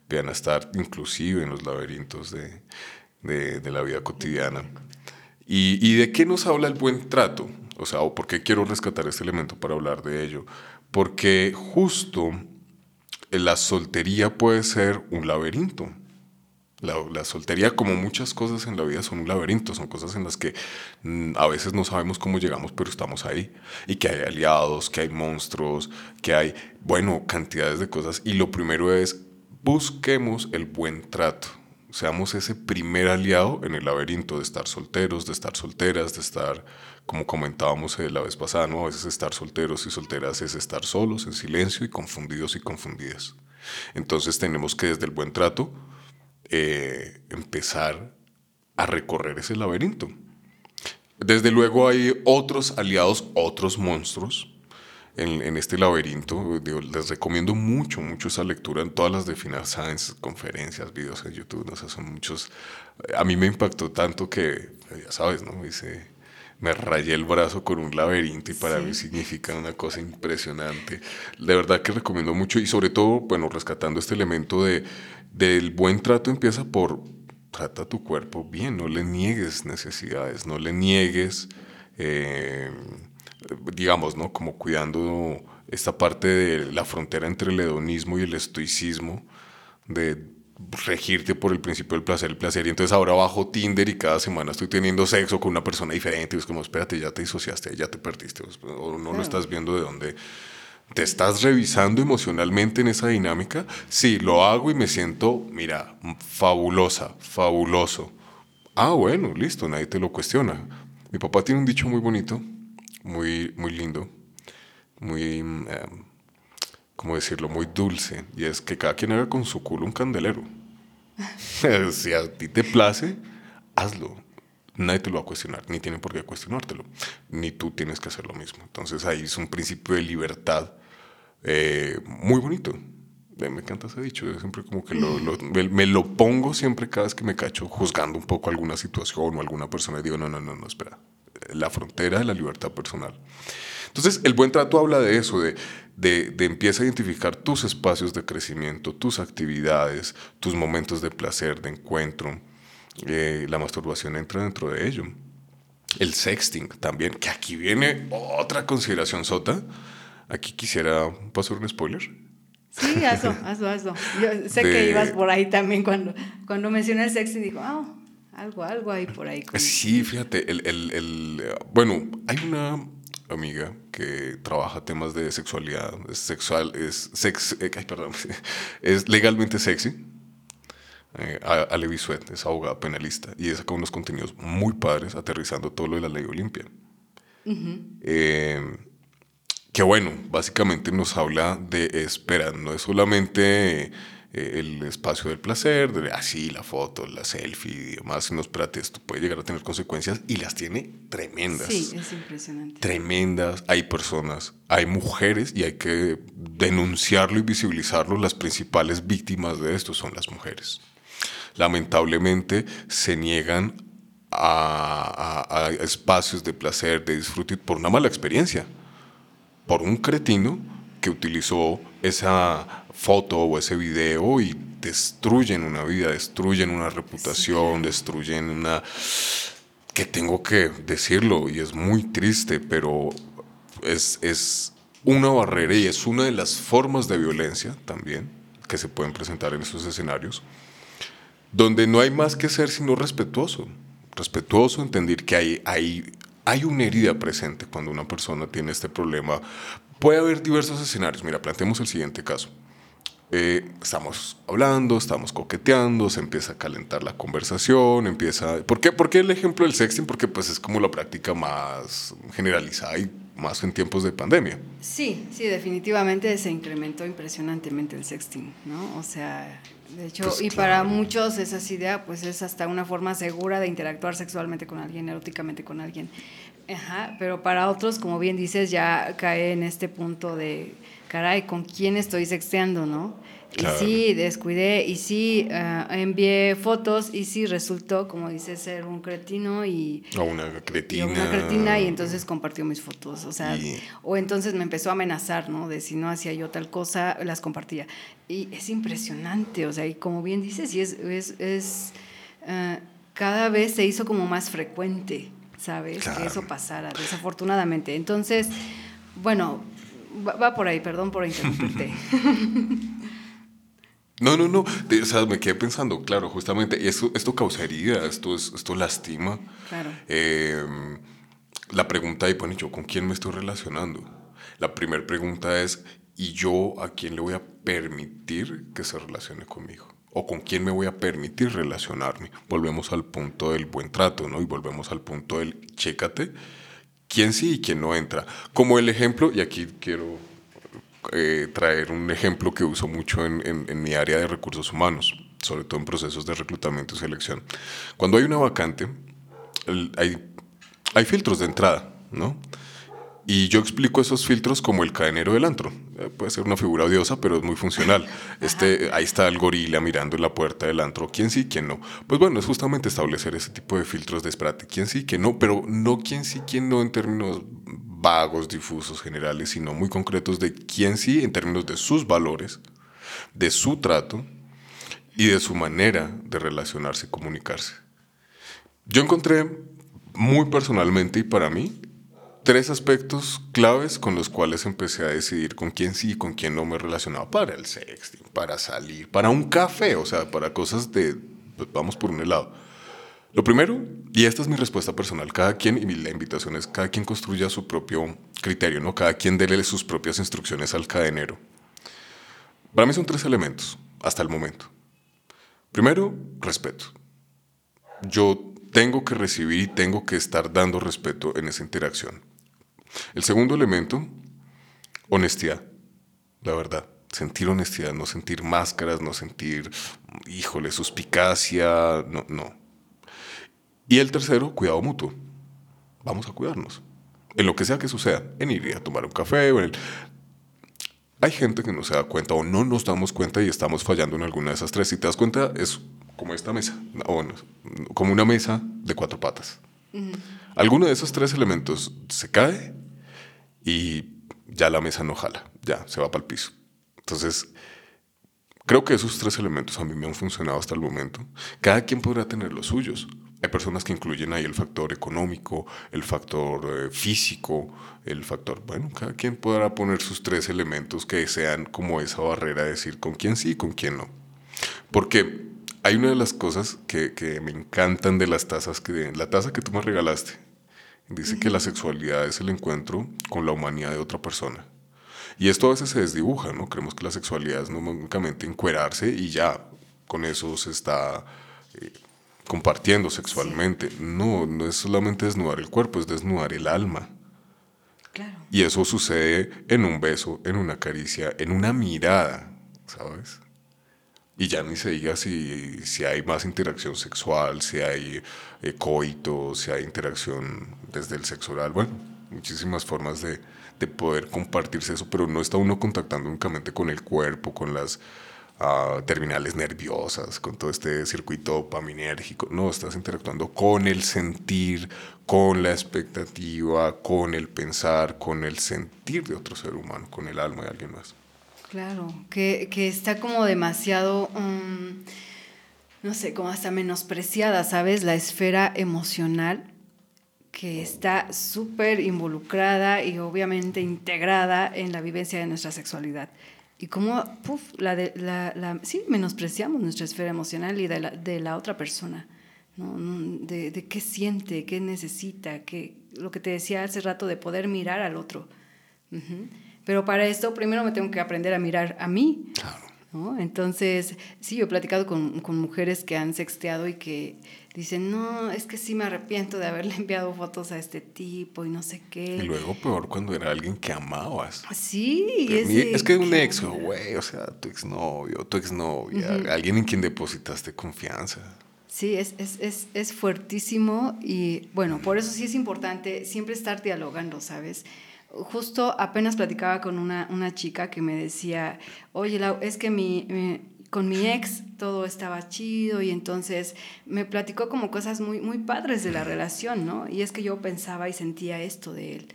viene a estar inclusive en los laberintos de, de, la vida cotidiana. Y, ¿Y de qué nos habla el buen trato? O sea, ¿por qué quiero rescatar este elemento para hablar de ello? Porque justo la soltería puede ser un laberinto. La, soltería, como muchas cosas en la vida, son un laberinto, son cosas en las que mm, a veces no sabemos cómo llegamos, pero estamos ahí. Y que hay aliados, que hay monstruos, que hay, bueno, cantidades de cosas. Y lo primero es, busquemos el buen trato. Seamos ese primer aliado en el laberinto de estar solteros, de estar solteras, de estar, como comentábamos la vez pasada, ¿no? A veces estar solteros y solteras es estar solos, en silencio y confundidos y confundidas. Entonces tenemos que desde el buen trato eh, empezar a recorrer ese laberinto. Desde luego hay otros aliados, otros monstruos en, este laberinto. les recomiendo mucho, mucho esa lectura en todas las de Final Science, conferencias, videos en YouTube. ¿no? son muchos. A mí me impactó tanto que, ya sabes, ¿no? Dice, me rayé el brazo con un laberinto y para mí significa una cosa impresionante. De verdad que recomiendo mucho y sobre todo, bueno, rescatando este elemento de del buen trato empieza por trata tu cuerpo bien, no le niegues necesidades, no le niegues, eh, digamos, ¿no? Como cuidando esta parte de la frontera entre el hedonismo y el estoicismo, de regirte por el principio del placer, el placer, y entonces ahora bajo Tinder y cada semana estoy teniendo sexo con una persona diferente, y es como, espérate, ya te disociaste, ya te perdiste, o no lo estás viendo de dónde ¿Te estás revisando emocionalmente en esa dinámica? Sí, lo hago y me siento, mira, fabulosa, fabuloso. Ah, bueno, listo, nadie te lo cuestiona. Mi papá tiene un dicho muy bonito, muy, muy lindo, muy, em, ¿cómo decirlo?, muy dulce, y es que cada quien haga con su culo un candelero. [laughs] si a ti te place, hazlo. Nadie te lo va a cuestionar, ni tiene por qué cuestionártelo, ni tú tienes que hacer lo mismo. Entonces ahí es un principio de libertad eh, muy bonito. Me encanta ese dicho. Yo siempre como que me, lo pongo siempre cada vez que me cacho juzgando un poco alguna situación o alguna persona y digo, no, no, no, no, espera. La frontera de la libertad personal. Entonces, el buen trato habla de eso, de, de, de empieza a identificar tus espacios de crecimiento, tus actividades, tus momentos de placer, de encuentro. Eh, la masturbación entra dentro de ello. El sexting también, que aquí viene otra consideración sota Aquí quisiera pasar un spoiler. Sí, hazlo, hazlo, hazlo. Yo sé que ibas por ahí también cuando, cuando mencioné el sexo y digo, ah, algo, algo hay por ahí. Sí, fíjate, el, el, el, bueno, hay una amiga que trabaja temas de sexualidad, es sexual, es sex, eh, ay, perdón, [laughs] es legalmente sexy. Eh, Ale Bisuet es abogada penalista y con unos contenidos muy padres aterrizando todo lo de la ley Olimpia. eh, que bueno, básicamente nos habla de esperar, no es solamente el espacio del placer, de así ah, la foto, la selfie y demás, sino espérate, esto puede llegar a tener consecuencias y las tiene tremendas. Sí, es impresionante. Tremendas, hay personas, hay mujeres y hay que denunciarlo y visibilizarlo, las principales víctimas de esto son las mujeres. Lamentablemente se niegan a, a espacios de placer, de disfrute por una mala experiencia por un cretino que utilizó esa foto o ese video y destruyen una vida, destruyen una reputación, destruyen una... que tengo que decirlo y es muy triste, pero es, es una barrera y es una de las formas de violencia también que se pueden presentar en esos escenarios, donde no hay más que ser sino respetuoso. Respetuoso, entender que hay, hay hay una herida presente cuando una persona tiene este problema. Puede haber diversos escenarios. Mira, planteemos el siguiente caso. Eh, estamos hablando, estamos coqueteando, se empieza a calentar la conversación, empieza... ¿Por qué, ¿Por qué el ejemplo del sexting? Porque pues es como la práctica más generalizada y más en tiempos de pandemia. Sí, sí, definitivamente se incrementó impresionantemente el sexting, ¿no? O sea, de hecho, pues y para muchos esa idea, pues es hasta una forma segura de interactuar sexualmente con alguien, eróticamente con alguien. Ajá, pero para otros, como bien dices, ya cae en este punto de, caray, ¿con quién estoy sexteando, no? Y sí, descuidé, y sí, ah, envié fotos, y sí, resultó, como dice, ser un cretino y... O una cretina. Y una cretina, y entonces compartió mis fotos, o sea, o entonces me empezó a amenazar, ¿no? De si no hacía yo tal cosa, las compartía. Y es impresionante, o sea, y como bien dices, y es, es, es ah, cada vez se hizo como más frecuente, ¿sabes? Que eso pasara, desafortunadamente. Entonces, bueno, va, por ahí, perdón por interrumpirte. [laughs] No, no, no. o sea, me quedé pensando, claro, justamente, esto, esto causa herida, esto, esto lastima. Claro. Em, la pregunta ahí, bueno, ¿yo con quién me estoy relacionando? La primera pregunta es, ¿y yo a quién le voy a permitir que se relacione conmigo? ¿O con quién me voy a permitir relacionarme? Volvemos al punto del buen trato, ¿no? Y volvemos al punto del chécate quién sí y quién no entra. Como el ejemplo, y aquí quiero eh, traer un ejemplo que uso mucho en, mi área de recursos humanos, sobre todo en procesos de reclutamiento y selección. Cuando hay una vacante, hay, hay filtros de entrada, ¿no? Y yo explico esos filtros como el cadenero del antro. Eh, puede ser una figura odiosa, pero es muy funcional. [laughs] Este, ahí está el gorila mirando en la puerta del antro. ¿Quién sí, quién no? Pues bueno, es justamente establecer ese tipo de filtros de espérate. ¿Quién sí, quién no? Pero no quién sí, quién no en términos vagos, difusos, generales, sino muy concretos de quién sí en términos de sus valores, de su trato y de su manera de relacionarse y comunicarse. Yo encontré muy personalmente y para mí tres aspectos claves con los cuales empecé a decidir con quién sí y con quién no me relacionaba para el sexting, para salir, para un café, o sea, para cosas de, pues, vamos por un helado. Lo primero, y esta es mi respuesta personal, cada quien, y la invitación es, cada quien construya su propio criterio, ¿no? Cada quien déle sus propias instrucciones al cadenero. Para mí son tres elementos, hasta el momento. Primero, respeto. Yo tengo que recibir y tengo que estar dando respeto en esa interacción. El segundo elemento, honestidad, la verdad. Sentir honestidad, no sentir máscaras, no sentir, híjole, suspicacia, no, no. Y el tercero, cuidado mutuo. Vamos a cuidarnos. En lo que sea que suceda, en ir a tomar un café o en Hay gente que no se da cuenta o no nos damos cuenta y estamos fallando en alguna de esas tres. Si te das cuenta, es como esta mesa, o como una mesa de cuatro patas. Alguno de esos tres elementos se cae y ya la mesa no jala, ya se va para el piso. Entonces, creo que esos tres elementos a mí me han funcionado hasta el momento. Cada quien podrá tener los suyos. Hay personas que incluyen ahí el factor económico, el factor eh, físico, el factor, bueno, cada quien podrá poner sus tres elementos que sean como esa barrera de decir con quién sí y con quién no. Porque hay una de las cosas que, que me encantan de las tazas, que la taza que tú me regalaste, Dice que la sexualidad es el encuentro con la humanidad de otra persona. Y esto a veces se desdibuja, ¿no? Creemos que la sexualidad es no únicamente encuerarse y ya con eso se está eh, compartiendo sexualmente. No, no es solamente desnudar el cuerpo, es desnudar el alma. Claro. Y eso sucede en un beso, en una caricia, en una mirada, ¿sabes? Y ya ni se diga si, si hay más interacción sexual, si hay eh, coito, si hay interacción desde el sexo oral. Bueno, muchísimas formas de, de, poder compartirse eso, pero no está uno contactando únicamente con el cuerpo, con las ah, terminales nerviosas, con todo este circuito dopaminérgico. No, estás interactuando con el sentir, con la expectativa, con el pensar, con el sentir de otro ser humano, con el alma de alguien más. Claro, que, que está como demasiado, um, no sé, como hasta menospreciada, ¿sabes? La esfera emocional que está súper involucrada y obviamente integrada en la vivencia de nuestra sexualidad. Y cómo, puf, la de, la, la, sí, menospreciamos nuestra esfera emocional y de la, de la otra persona, ¿no? De, de, qué siente, qué necesita, qué, lo que te decía hace rato de poder mirar al otro. Pero para esto primero me tengo que aprender a mirar a mí. ¿no? Entonces, sí, yo he platicado con, con, mujeres que han sexteado y que dicen, no, es que sí me arrepiento de haberle [laughs] enviado fotos a este tipo y no sé qué. Y luego peor cuando era alguien que amabas. Sí, es, es que un ex, güey, o sea, tu exnovio, tu exnovia, alguien en quien depositaste confianza. Sí, es, es, es, es, fuertísimo y bueno, por eso sí es importante siempre estar dialogando, ¿sabes? Justo apenas platicaba con una, una chica que me decía, oye, es que mi, con mi ex todo estaba chido y entonces me platicó como cosas muy, muy padres de la relación, ¿no? Y es que yo pensaba y sentía esto de él.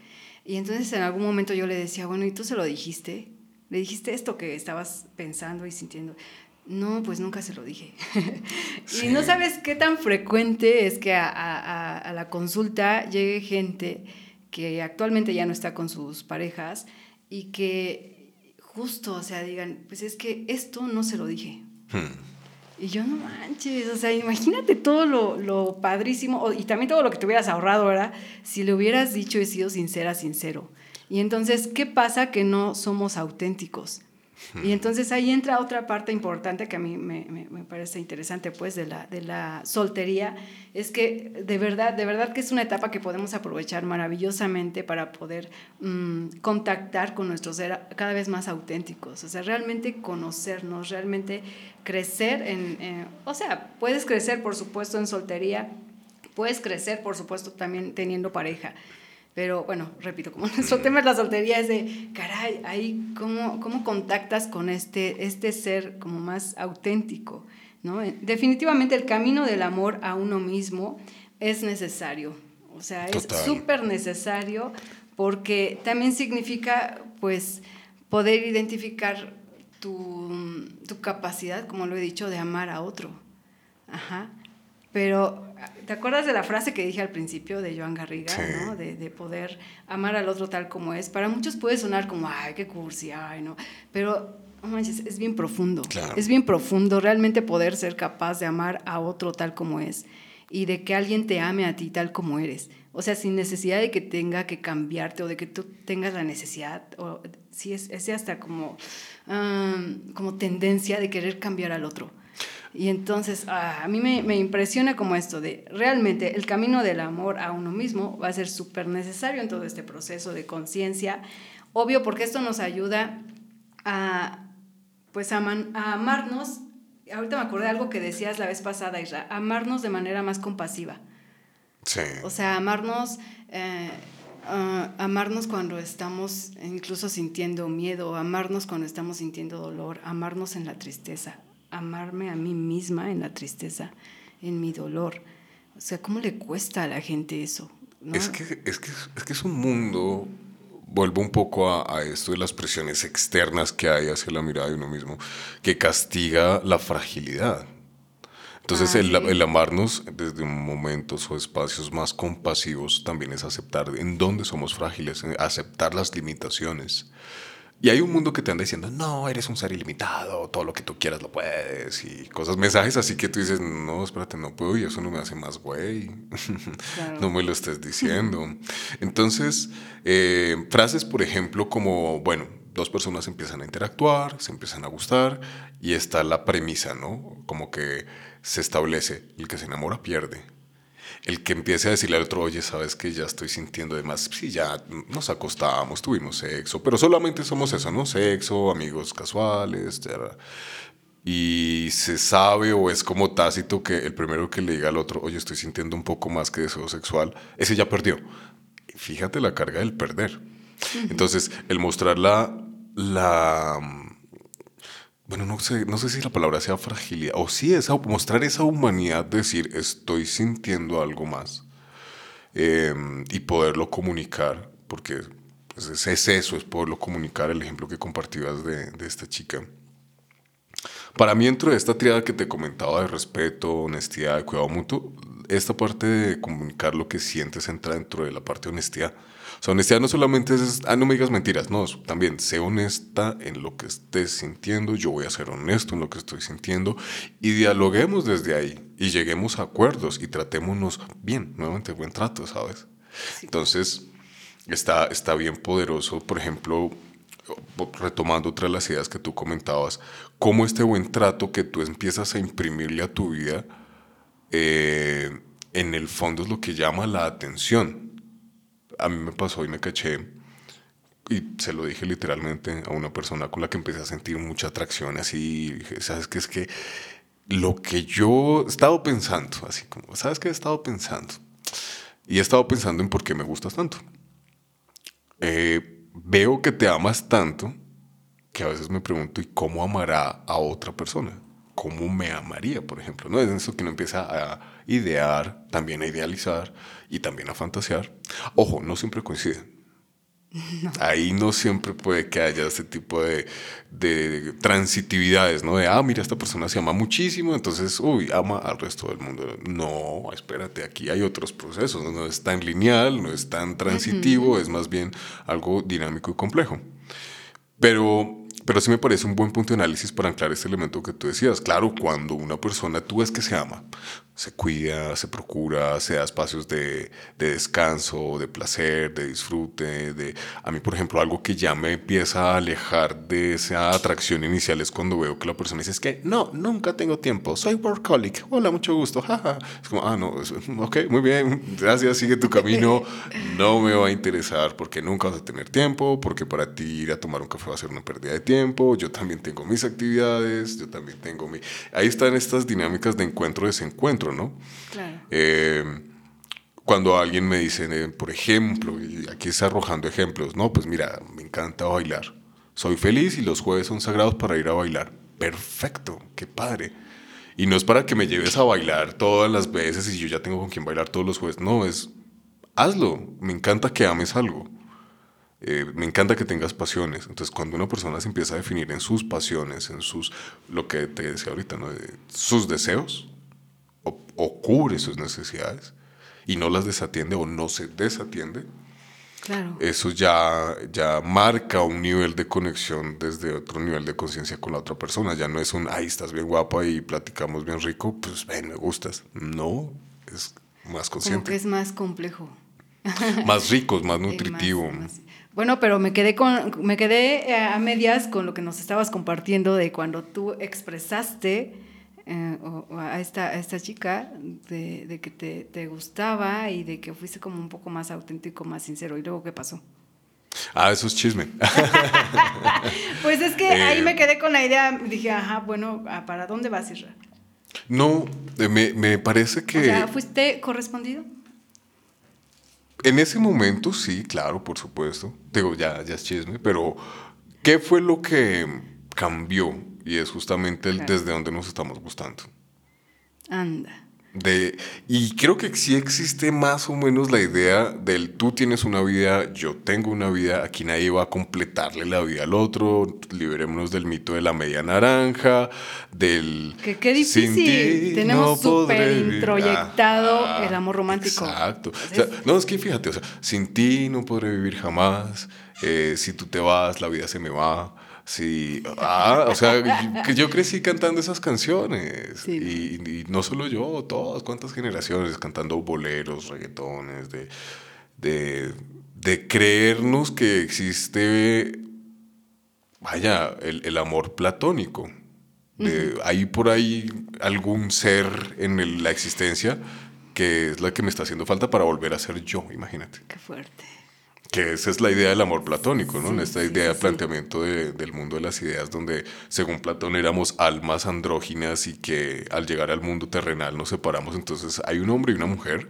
Y entonces en algún momento yo le decía, bueno, ¿y tú se lo dijiste? ¿Le dijiste esto que estabas pensando y sintiendo? No, pues nunca se lo dije. [laughs] y no sabes qué tan frecuente es que a, la consulta llegue gente que actualmente ya no está con sus parejas y que justo, o sea, digan, pues es que esto no se lo dije. Hmm. Y yo no manches, o sea, imagínate todo lo, lo padrísimo y también todo lo que te hubieras ahorrado, ¿verdad? Si le hubieras dicho y sido sincera, sincero. Y entonces, ¿qué pasa que no somos auténticos? Y entonces ahí entra otra parte importante que a mí me, me, parece interesante, pues, de la, de la soltería, es que de verdad, de verdad que es una etapa que podemos aprovechar maravillosamente para poder mm, contactar con nuestros ser cada vez más auténticos, o sea, realmente conocernos, realmente crecer en, eh, o sea, puedes crecer, por supuesto, en soltería, puedes crecer, por supuesto, también teniendo pareja, pero bueno, repito, como [laughs] nuestro tema es la soltería, es de, caray, ahí cómo, cómo contactas con este, este ser como más auténtico, ¿no? Definitivamente el camino del amor a uno mismo es necesario, o sea, es súper necesario porque también significa, pues, poder identificar tu, tu capacidad, como lo he dicho, de amar a otro. Ajá. Pero, ¿te acuerdas de la frase que dije al principio de Joan Garriga, ¿no? De, de, poder amar al otro tal como es. Para muchos puede sonar como, ay, qué cursi, ay, no. Pero, no manches, es bien profundo. Es bien profundo realmente poder ser capaz de amar a otro tal como es y de que alguien te ame a ti tal como eres. O sea, sin necesidad de que tenga que cambiarte o de que tú tengas la necesidad, o si es, es hasta como, como tendencia de querer cambiar al otro. Y entonces ah, a mí me, impresiona como esto de realmente el camino del amor a uno mismo va a ser súper necesario en todo este proceso de conciencia. Obvio porque esto nos ayuda a, pues a, amarnos. Ahorita me acordé de algo que decías la vez pasada, Isra, amarnos de manera más compasiva. Sí. O sea, amarnos... Eh, ah, amarnos cuando estamos incluso sintiendo miedo, amarnos cuando estamos sintiendo dolor, amarnos en la tristeza, amarme a mí misma en la tristeza, en mi dolor. O sea, ¿cómo le cuesta a la gente eso? Es, que, es, que, es que es un mundo, vuelvo un poco a, esto de las presiones externas que hay hacia la mirada de uno mismo, que castiga la fragilidad. Entonces, el, el, amarnos desde momentos o espacios más compasivos también es aceptar en dónde somos frágiles, aceptar las limitaciones. Y hay un mundo que te anda diciendo, no, eres un ser ilimitado, todo lo que tú quieras lo puedes, y cosas, mensajes así que tú dices, no, espérate, no puedo, y eso no me hace más güey, [laughs] no me lo estés diciendo. Entonces, eh, frases, por ejemplo, como, bueno, dos personas empiezan a interactuar, se empiezan a gustar, y está la premisa, ¿no? Como que se establece, el que se enamora pierde el que empiece a decirle al otro, oye, sabes que ya estoy sintiendo de más, sí, ya nos acostamos, tuvimos sexo, pero solamente somos eso, ¿no? Sexo, amigos casuales, y se sabe o es como tácito que el primero que le diga al otro, oye, estoy sintiendo un poco más que deseo sexual, ese ya perdió. Fíjate la carga del perder. Entonces, el mostrar la, la bueno, no sé, no sé si la palabra sea fragilidad, o sí, es mostrar esa humanidad, decir, estoy sintiendo algo más, em, y poderlo comunicar, porque pues, es, eso, es poderlo comunicar, el ejemplo que compartías de, de esta chica. Para mí, dentro de esta triada que te comentaba de respeto, honestidad, cuidado mutuo, esta parte de comunicar lo que sientes entra dentro de la parte de honestidad. O sea, honestidad no solamente es, ah, no me digas mentiras, no, también sé honesta en lo que estés sintiendo, yo voy a ser honesto en lo que estoy sintiendo y dialoguemos desde ahí y lleguemos a acuerdos y tratémonos bien, nuevamente buen trato, ¿sabes? Entonces, está, está bien poderoso, por ejemplo, retomando otra de las ideas que tú comentabas, cómo este buen trato que tú empiezas a imprimirle a tu vida, eh, en el fondo es lo que llama la atención a mí me pasó y me caché y se lo dije literalmente a una persona con la que empecé a sentir mucha atracción así, sabes que es que lo que yo he estado pensando, así como, ¿sabes qué he estado pensando? Y he estado pensando en por qué me gustas tanto. Eh, veo que te amas tanto que a veces me pregunto, ¿y cómo amará a otra persona? ¿Cómo me amaría, por ejemplo? ¿No? Es eso que uno empieza a idear, también a idealizar y también a fantasear. Ojo, no siempre coinciden. [laughs] Ahí no siempre puede que haya ese tipo de, de, transitividades, ¿no? De, ah, mira, esta persona se ama muchísimo, entonces, uy, ama al resto del mundo. No, espérate, aquí hay otros procesos, no, es tan lineal, no es tan transitivo, es más bien algo dinámico y complejo. Pero pero sí me parece un buen punto de análisis para anclar este elemento que tú decías. Claro, cuando una persona tú ves que se ama, se cuida, se procura, se da espacios de, de, descanso, de placer, de disfrute. De... A mí, por ejemplo, algo que ya me empieza a alejar de esa atracción inicial es cuando veo que la persona dice, es que no, nunca tengo tiempo, soy workaholic, hola, mucho gusto, [laughs] jaja. Es como, ah, no, ok, muy bien, gracias, sigue tu camino, no me va a interesar porque nunca vas a tener tiempo, porque para ti ir a tomar un café va a ser una pérdida de tiempo, yo también tengo mis actividades, yo también tengo mi... Ahí están estas dinámicas de encuentro-desencuentro ¿no? Eh, cuando alguien me dice, eh, por ejemplo, y aquí está arrojando ejemplos, no, pues mira, me encanta bailar. Soy feliz y los jueves son sagrados para ir a bailar. Perfecto, qué padre. Y no es para que me lleves a bailar todas las veces y yo ya tengo con quien bailar todos los jueves. No, es hazlo. Me encanta que ames algo. Eh, me encanta que tengas pasiones. Entonces, cuando una persona se empieza a definir en sus pasiones, en sus, lo que te decía ahorita, ¿no? sus deseos, o, cubre sus necesidades y no las desatiende o no se desatiende, claro. eso ya, ya marca un nivel de conexión desde otro nivel de conciencia con la otra persona. Ya no es un, ay, estás bien guapa y platicamos bien rico, pues ven, me gustas. No, es más consciente. es más complejo. [laughs] más rico, [laughs] más nutritivo. Bueno, pero me quedé con, me quedé a medias con lo que nos estabas compartiendo de cuando tú expresaste eh, a, esta, esta chica de, que te, gustaba y de que fuiste como un poco más auténtico, más sincero. ¿Y luego qué pasó? Ah, eso es chisme. [laughs] pues es que ahí me eh, quedé con la idea, dije, ajá, bueno, ¿para dónde vas, Israel? No, eh, me, me parece que... O sea, ¿fuiste correspondido? En ese momento sí, claro, por supuesto. Digo, ya, ya es chisme, pero ¿qué fue lo que cambió? Y es justamente el desde donde nos estamos gustando. Anda. De, y creo que sí existe más o menos la idea del tú tienes una vida, yo tengo una vida, aquí nadie va a completarle la vida al otro, liberémonos del mito de la media naranja, del... Que qué difícil, tenemos súper introyectado el amor romántico. Exacto. no, es que fíjate, o sea, sin ti no podré vivir jamás, eh, si tú te vas, la vida se me va. Sí, ah, o sea, que yo crecí cantando esas canciones. Y, no solo yo, todas, cuántas generaciones cantando boleros, reggaetones, de, de, de creernos que existe, vaya, el, amor platónico. De, Hay por ahí algún ser en la existencia que es la que me está haciendo falta para volver a ser yo, imagínate. Qué fuerte. Que esa es la idea del amor platónico, ¿no? en esta idea de planteamiento del mundo de las ideas, donde según Platón éramos almas andróginas y que al llegar al mundo terrenal nos separamos. Entonces hay un hombre y una mujer,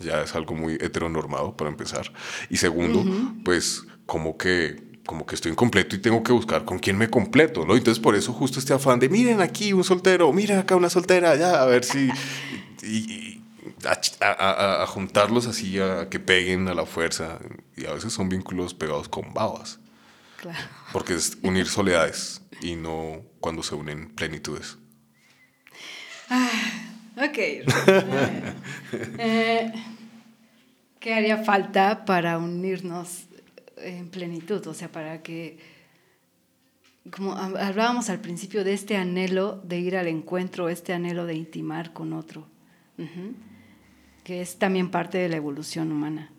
ya es algo muy heteronormado para empezar. Y segundo, pues como que como que estoy incompleto y tengo que buscar con quién me completo, ¿no? Entonces por eso justo este afán de miren aquí un soltero, miren acá una soltera, ya, a ver si... y, a, juntarlos así, a que peguen a la fuerza. Y a veces son vínculos pegados con babas. Claro. Porque es unir soledades y no cuando se unen plenitudes. Ah, ok. [laughs] Eh, ¿Qué haría falta para unirnos en plenitud? O sea, para que, como hablábamos al principio de este anhelo de ir al encuentro, este anhelo de intimar con otro que es también parte de la evolución humana.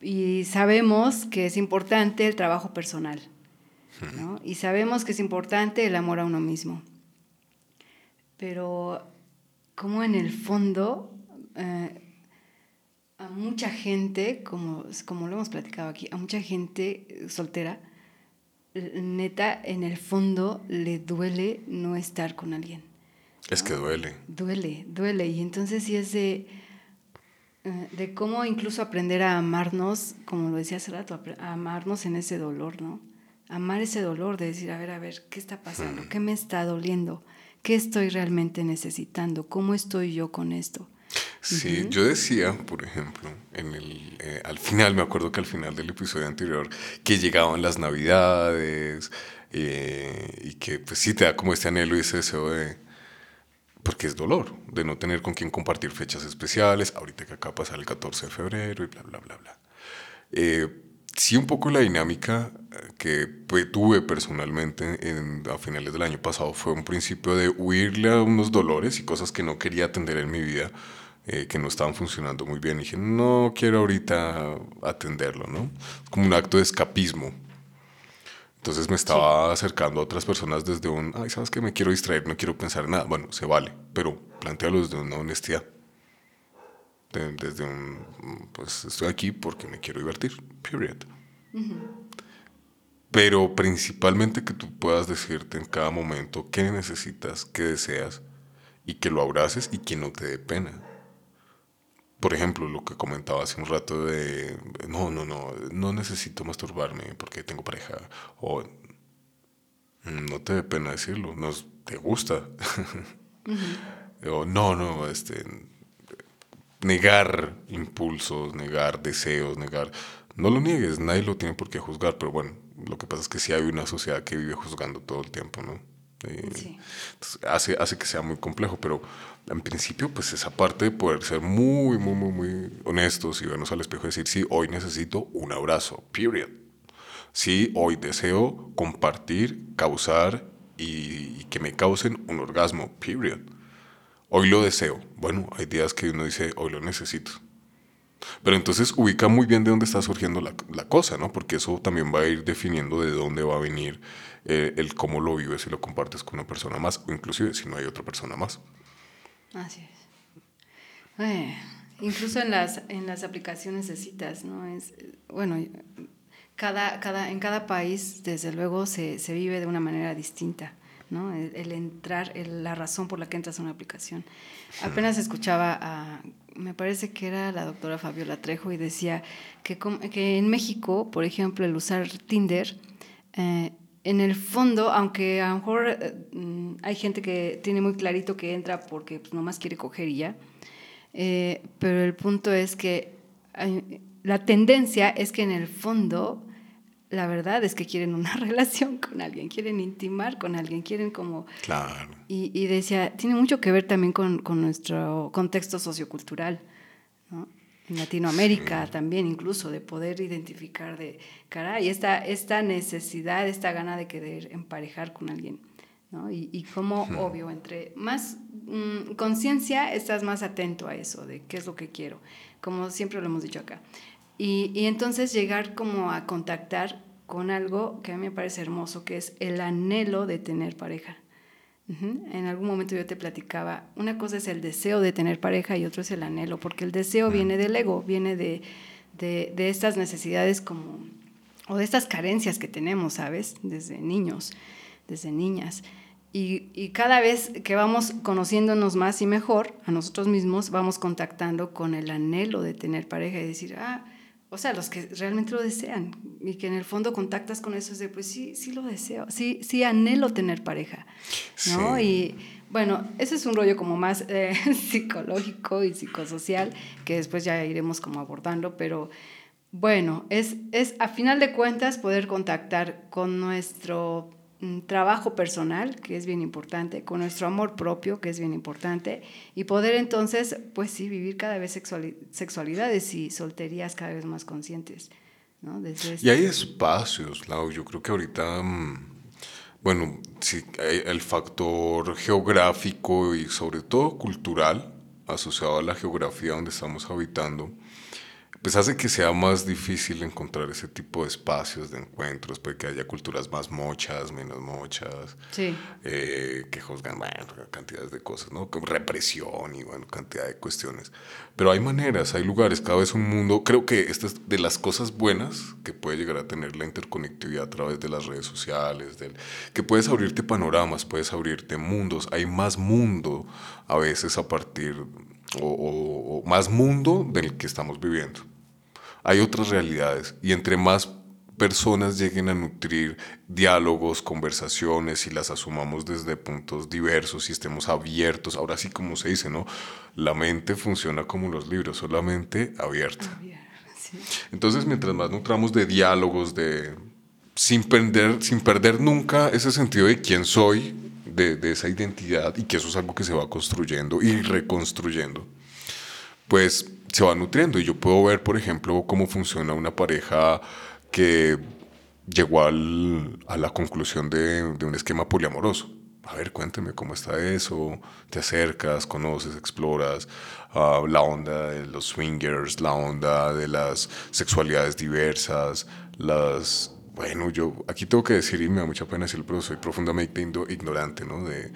Y sabemos que es importante el trabajo personal, ¿no? y sabemos que es importante el amor a uno mismo. Pero como en el fondo, eh, a mucha gente, como, como lo hemos platicado aquí, a mucha gente soltera, neta, en el fondo le duele no estar con alguien Es que duele. Duele, duele. Y entonces sí es de, de cómo incluso aprender a amarnos, como lo decía hace rato, a amarnos en ese dolor, ¿no? Amar ese dolor de decir, a ver, a ver, ¿qué está pasando? ¿Qué me está doliendo? ¿Qué estoy realmente necesitando? ¿Cómo estoy yo con esto? Sí, yo decía, por ejemplo, en el, eh, al final, me acuerdo que al final del episodio anterior, que llegaban las navidades eh, y que pues sí te da como este anhelo y ese deseo de, porque es dolor, de no tener con quién compartir fechas especiales, ahorita que acá pasa el 14 de febrero y bla, bla, bla, bla. Eh, sí, un poco la dinámica que pues, tuve personalmente en, a finales del año pasado fue un principio de huirle a unos dolores y cosas que no quería atender en mi vida eh, que no estaban funcionando muy bien. Y dije, no quiero ahorita atenderlo, ¿no? Como un acto de escapismo. Entonces me estaba acercando a otras personas desde un, ay, ¿sabes qué? Me quiero distraer, no quiero pensar en nada. Bueno, se vale, pero plantealo desde una honestidad. desde un, pues estoy aquí porque me quiero divertir, period. Pero principalmente que tú puedas decirte en cada momento qué necesitas, qué deseas y que lo abraces y que no te dé pena por ejemplo, lo que comentaba hace un rato de, no, no, no, no necesito masturbarme porque tengo pareja, o mm, no te dé pena decirlo, no te gusta, o no, no, este, negar impulsos, negar deseos, negar, no lo niegues, nadie lo tiene por qué juzgar, pero bueno, lo que pasa es que sí hay una sociedad que vive juzgando todo el tiempo, ¿no? sí. hace, hace que sea muy complejo, pero en principio, pues esa parte de poder ser muy, muy, muy, muy honestos y vernos al espejo y decir, sí, hoy necesito un abrazo, period. Sí, hoy deseo compartir, causar y, que me causen un orgasmo, period. Hoy lo deseo. Bueno, hay días que uno dice, hoy lo necesito. Pero entonces ubica muy bien de dónde está surgiendo la, la cosa, ¿no? Porque eso también va a ir definiendo de dónde va a venir eh, el cómo lo vives y lo compartes con una persona más, o inclusive si no hay otra persona más. Así es. incluso en las, en las aplicaciones de citas, ¿no? Es, bueno, cada, cada, en cada país, desde luego, se, se vive de una manera distinta. ¿no? El, entrar, la razón por la que entras a una aplicación. Apenas escuchaba a, me parece que era la doctora Fabiola Trejo y decía que, que en México, por ejemplo, el usar Tinder eh, en el fondo, aunque a lo mejor eh, mm, hay gente que tiene muy clarito que entra porque pues, nomás quiere coger y ya, eh, pero el punto es que la tendencia es que en el fondo, la verdad es que quieren una [laughs] relación con alguien, quieren intimar con alguien, quieren como... Claro. Y, y decía, tiene mucho que ver también con, con nuestro contexto sociocultural, ¿no? En Latinoamérica también incluso, de poder identificar de, caray, esta, esta necesidad, esta gana de querer emparejar con alguien. ¿no? Y, y como, obvio, entre más mm, conciencia, estás más atento a eso, de qué es lo que quiero, como siempre lo hemos dicho acá. Y, y entonces llegar como a contactar con algo que a mí me parece hermoso, que es el anhelo de tener pareja. En algún momento yo te platicaba, una cosa es el deseo de tener pareja y otro es el anhelo, porque el deseo viene del ego, viene de, de, de, estas necesidades como, o de estas carencias que tenemos, ¿sabes? Desde niños, desde niñas. Y, y, cada vez que vamos conociéndonos más y mejor a nosotros mismos, vamos contactando con el anhelo de tener pareja y decir, ah, o sea, los que realmente lo desean y que en el fondo contactas con eso, es de, pues sí, sí lo deseo, sí, sí anhelo tener pareja, ¿no? Y bueno, ese es un rollo como más eh, [laughs] psicológico y psicosocial que después ya iremos como abordando, pero bueno, es, es a final de cuentas poder contactar con nuestro trabajo personal, que es bien importante, con nuestro amor propio, que es bien importante, y poder entonces, pues sí, vivir cada vez sexualidades y solterías cada vez más conscientes. ¿no? Desde y hay espacios, Lau, yo creo que ahorita, mm, bueno, sí, el factor geográfico y sobre todo cultural, asociado a la geografía donde estamos habitando, pues hace que sea más difícil encontrar ese tipo de espacios de encuentros, puede que haya culturas más mochas, menos mochas, eh, que juzgan, bueno, cantidades de cosas, ¿no? Como represión y, bueno, cantidad de cuestiones. Pero hay maneras, hay lugares, cada vez un mundo, creo que esta es de las cosas buenas que puede llegar a tener la interconectividad a través de las redes sociales, del, que puedes abrirte panoramas, puedes abrirte mundos, hay más mundo a veces a partir, o más mundo del que estamos viviendo hay otras realidades y entre más personas lleguen a nutrir diálogos, conversaciones y las asumamos desde puntos diversos y estemos abiertos, ahora sí como se dice, ¿no? La mente funciona como los libros, solamente abierta. Entonces, mientras más nutramos de diálogos, de sin perder, sin perder nunca ese sentido de quién soy, de, de esa identidad y que eso es algo que se va construyendo y reconstruyendo, pues se va nutriendo. Y yo puedo ver, por ejemplo, cómo funciona una pareja que llegó al, a la conclusión de, de, un esquema poliamoroso. A ver, cuénteme cómo está eso. Te acercas, conoces, exploras uh, la onda de los swingers, la onda de las sexualidades diversas, las... Bueno, yo aquí tengo que decir, y me da mucha pena decirlo, pero soy profundamente ignorante, ¿no? De,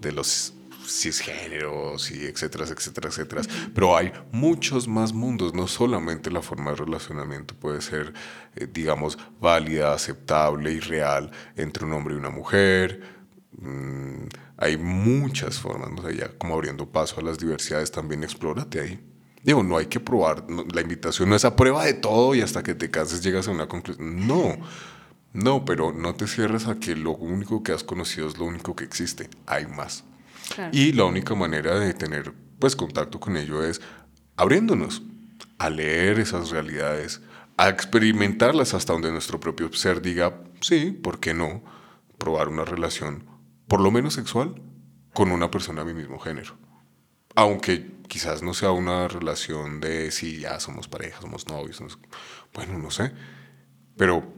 de los cisgéneros y etcétera, etcétera, etcétera. Pero hay muchos más mundos, no solamente la forma de relacionamiento puede ser, eh, digamos, válida, aceptable y real entre un hombre y una mujer. Mm, hay muchas formas, ¿no? ya como abriendo paso a las diversidades, también explórate ahí. Digo, no hay que probar, la invitación no es a prueba de todo y hasta que te canses llegas a una conclusión. No, no, pero no te cierres a que lo único que has conocido es lo único que existe. Hay más. Y la única manera de tener pues contacto con ello es abriéndonos a leer esas realidades, a experimentarlas hasta donde nuestro propio ser diga, sí, ¿por qué no? Probar una relación, por lo menos sexual, con una persona de mi mismo género. Aunque quizás no sea una relación de si ya somos pareja, somos novios, bueno, no sé. Pero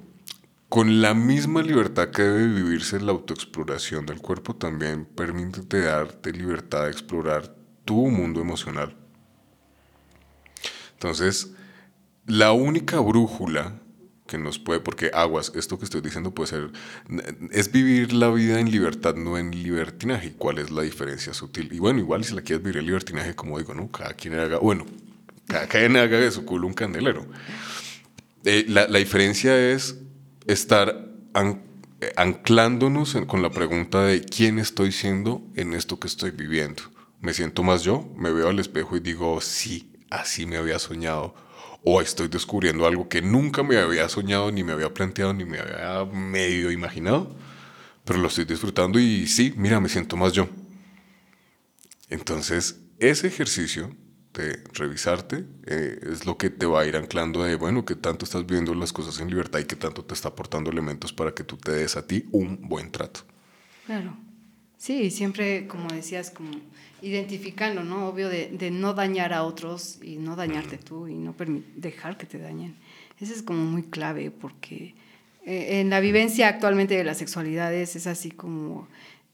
con la misma libertad que debe vivirse la autoexploración del cuerpo, también permítete darte libertad de explorar tu mundo emocional. Entonces, la única brújula que nos puede, porque aguas, esto que estoy diciendo puede ser, es vivir la vida en libertad, no en libertinaje. ¿Cuál es la diferencia sutil? Y bueno, igual si la quieres vivir en libertinaje, como digo, ¿no? Cada quien haga, bueno, cada quien haga de su culo un candelero. Eh, la, la diferencia es estar anclándonos con la pregunta de quién estoy siendo en esto que estoy viviendo. ¿Me siento más yo? ¿Me veo al espejo y digo, sí, así me había soñado? ¿O estoy descubriendo algo que nunca me había soñado, ni me había planteado, ni me había medio imaginado? Pero lo estoy disfrutando y sí, mira, me siento más yo. Entonces, ese ejercicio de revisarte eh, es lo que te va a ir anclando de, bueno, que tanto estás viendo las cosas en libertad y que tanto te está aportando elementos para que tú te des a ti un buen trato. Claro. Sí, siempre, como decías, como identificando, ¿no? Obvio de, no dañar a otros y no dañarte tú y no dejar que te dañen. Eso es como muy clave porque eh, en la vivencia actualmente de las sexualidades es así como,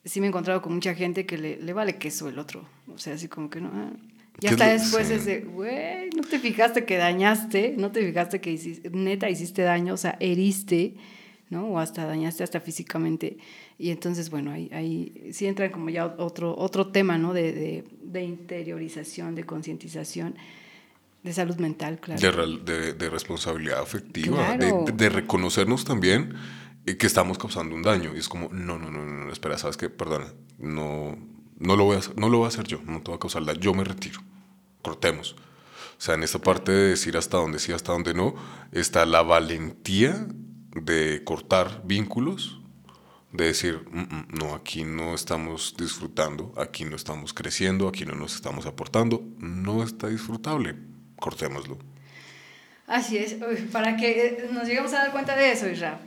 sí me he encontrado con mucha gente que le, le vale queso el otro. O sea, así como que no, ah, ya hasta después es de, güey, no te fijaste que dañaste, no te fijaste que hiciste, neta hiciste daño, o sea, heriste, ¿no? O hasta dañaste hasta físicamente. Y entonces, bueno, ahí, ahí sí entra como ya otro, otro tema, ¿no? De, de, de interiorización, de concientización, de salud mental, claro. De, de responsabilidad afectiva, de, reconocernos también que estamos causando un daño. Y es como, no, no, no, no, espera, ¿sabes qué? Perdona, no, no lo voy a hacer, no lo voy a hacer yo, no te voy a causar daño, yo me retiro, cortemos. O sea, en esta parte de decir hasta dónde sí, hasta dónde no, está la valentía de cortar vínculos, de decir, mm, mm, no, aquí no estamos disfrutando, aquí no estamos creciendo, aquí no nos estamos aportando, no está disfrutable, cortémoslo. Así es, para que nos lleguemos a dar cuenta de eso, Isra,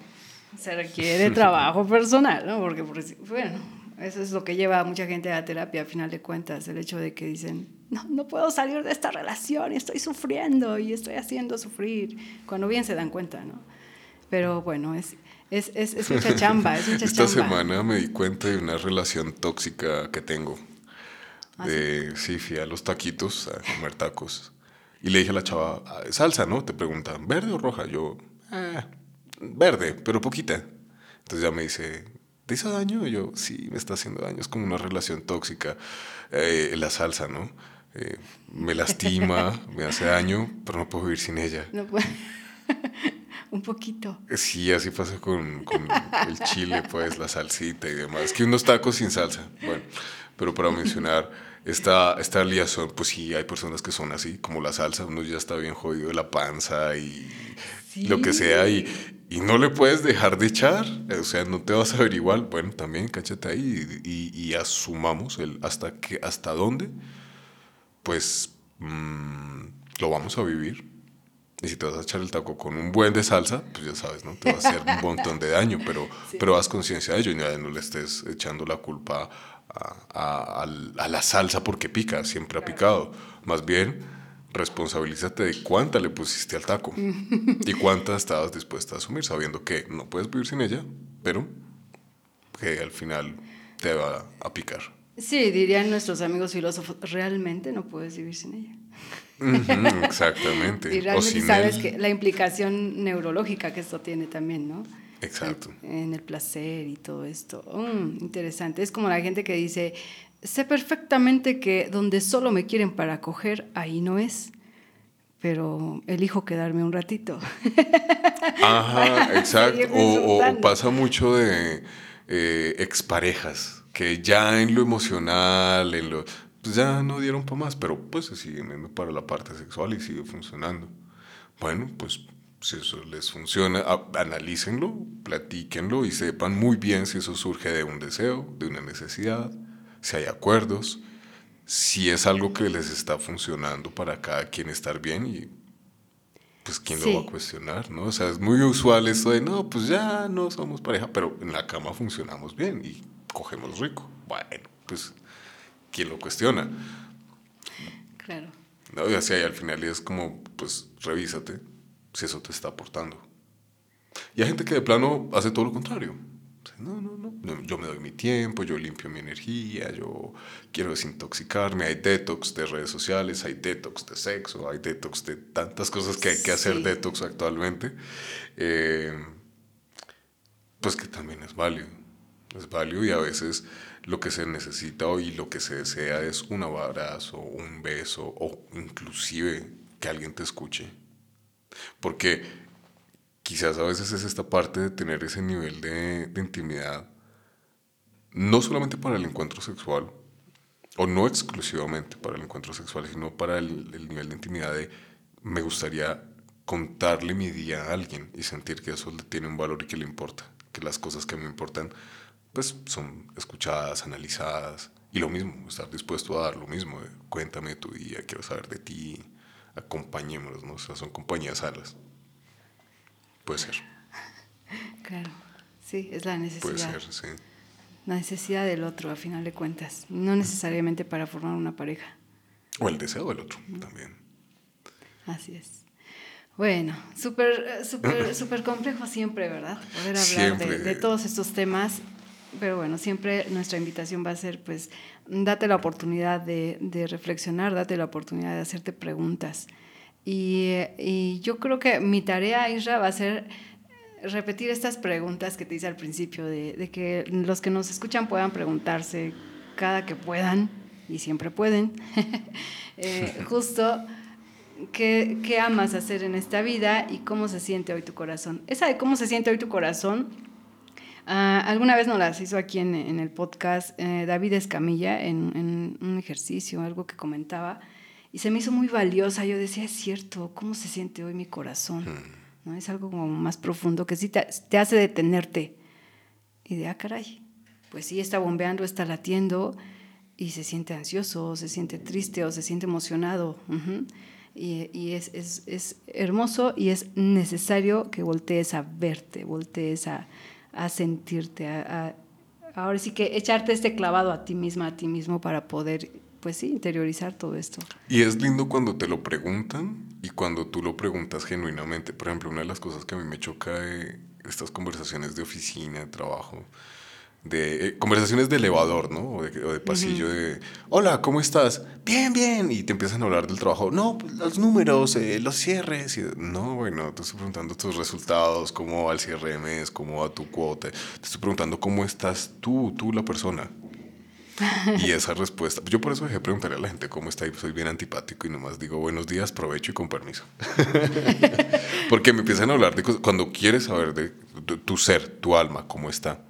se requiere trabajo personal, ¿no? Porque, bueno, eso es lo que lleva a mucha gente a terapia, a final de cuentas, el hecho de que dicen, no, no puedo salir de esta relación estoy sufriendo y estoy haciendo sufrir, cuando bien se dan cuenta, ¿no? Pero bueno, es, es, es, es mucha [laughs] chamba, es mucha Esta semana me di cuenta de una relación tóxica que tengo. ¿Ah, de, sí? fui a los taquitos a comer tacos. Y le dije a la chava, ah, salsa, ¿no? Te preguntan, ¿verde o roja? Yo, ah, verde, pero poquita. Entonces ya me dice, ¿te hizo daño? Y yo, sí, me está haciendo daño. Es como una relación tóxica. Eh, la salsa, ¿no? Eh, me lastima, [laughs] me hace daño, pero no puedo vivir sin ella. No puedo. [laughs] Un poquito. Sí, así pasa con, con, el chile, pues, la salsita y demás. Es que unos tacos sin salsa. Bueno, pero para [laughs] mencionar esta, esta liazón, pues sí, hay personas que son así, como la salsa, uno ya está bien jodido de la panza y lo que sea, y, y, no le puedes dejar de echar, o sea, no te vas a ver igual. Bueno, también cáchate ahí y, y, asumamos el hasta, que, hasta dónde, pues, mmm, lo vamos a vivir y si te vas a echar el taco con un buen de salsa, pues ya sabes, ¿no? Te va a hacer un montón de daño, pero, [laughs] pero haz conciencia de ello y no le estés echando la culpa a, a, la salsa porque pica, siempre ha picado. Más bien, responsabilízate de cuánta le pusiste al taco y cuánta estabas dispuesta a asumir, sabiendo que no puedes vivir sin ella, pero que al final te va a picar. Sí, dirían nuestros amigos filósofos, realmente no puedes vivir sin ella exactamente. [laughs] y realmente sabes que la implicación neurológica que esto tiene también, ¿no? Exacto. En el placer y todo esto. Mm, interesante. Es como la gente que dice, sé perfectamente que donde solo me quieren para coger, ahí no es, pero elijo quedarme un ratito. [laughs] Ajá, exacto. O, pasa mucho de eh, exparejas, que ya en lo emocional, en lo pues ya no dieron para más, pero pues se siguen para la parte sexual y sigue funcionando. Bueno, pues si eso les funciona, analícenlo, platíquenlo y sepan muy bien si eso surge de un deseo, de una necesidad, si hay acuerdos, si es algo que les está funcionando para cada quien estar bien y pues quién lo va a cuestionar, ¿no? O sea, es muy usual esto de, no, pues ya no somos pareja, pero en la cama funcionamos bien y cogemos rico. Bueno, pues ¿quién lo cuestiona? Claro. ¿No? Y así al final es como, pues revísate si eso te está aportando. Y hay gente que de plano hace todo lo contrario. No, no, no, yo me doy mi tiempo, yo limpio mi energía, yo quiero desintoxicarme. Hay detox de redes sociales, hay detox de sexo, hay detox de tantas cosas que hay que hacer detox actualmente. Eh, pues que también es válido. Es válido y a veces lo que se necesita hoy, lo que se desea es un abrazo, un beso o inclusive que alguien te escuche. Porque quizás a veces es esta parte de tener ese nivel de, intimidad, no solamente para el encuentro sexual, o no exclusivamente para el encuentro sexual, sino para el, el nivel de intimidad de me gustaría contarle mi día a alguien y sentir que eso le tiene un valor y que le importa, que las cosas que me importan pues son escuchadas, analizadas. Y lo mismo, estar dispuesto a dar lo mismo. cuéntame tu día, quiero saber de ti, acompañémonos, ¿no? O sea, son compañías salas. Puede ser. Claro, sí, es la necesidad. Puede ser, sí. La necesidad del otro, a final de cuentas. No necesariamente para formar una pareja. O el deseo del otro también. Así es. Bueno, súper, súper, súper complejo siempre, ¿verdad? Poder hablar de, de, todos estos temas pero bueno, siempre nuestra invitación va a ser, pues, date la oportunidad de, de reflexionar, date la oportunidad de hacerte preguntas. Y, y, yo creo que mi tarea, Isra, va a ser repetir estas preguntas que te hice al principio, de, de que los que nos escuchan puedan preguntarse cada que puedan, y siempre pueden, [laughs] eh, [laughs] justo qué, qué amas hacer en esta vida y cómo se siente hoy tu corazón. Esa de cómo se siente hoy tu corazón Ah, alguna vez nos las hizo aquí en, en el podcast eh, David Escamilla en, en, un ejercicio, algo que comentaba, y se me hizo muy valiosa. Yo decía, es cierto, ¿cómo se siente hoy mi corazón? Hmm. ¿No? Es algo como más profundo que sí te, te, hace detenerte. Y de, ah, caray, pues sí está bombeando, está latiendo, y se siente ansioso, o se siente triste, o se siente emocionado. Y, y es, es, es hermoso y es necesario que voltees a verte, voltees a a sentirte, a, ahora sí que echarte este clavado a ti misma, a ti mismo para poder, pues sí, interiorizar todo esto. Y es lindo cuando te lo preguntan y cuando tú lo preguntas genuinamente. Por ejemplo, una de las cosas que a mí me choca de estas conversaciones de oficina, de trabajo, de eh, conversaciones de elevador, ¿no? O de, pasillo de, hola, ¿cómo estás? Bien, bien. Y te empiezan a hablar del trabajo. No, pues, los números, eh, los cierres. Y, no, bueno, te estoy preguntando tus resultados, cómo va el mes, cómo va tu cuota. Te estoy preguntando cómo estás tú, tú la persona. Y [laughs] esa respuesta, yo por eso dejé preguntarle a la gente cómo está y soy bien antipático y nomás digo buenos días, provecho y con permiso. [laughs] Porque me empiezan a hablar de cosas, cuando quieres saber de tu ser, tu alma, cómo está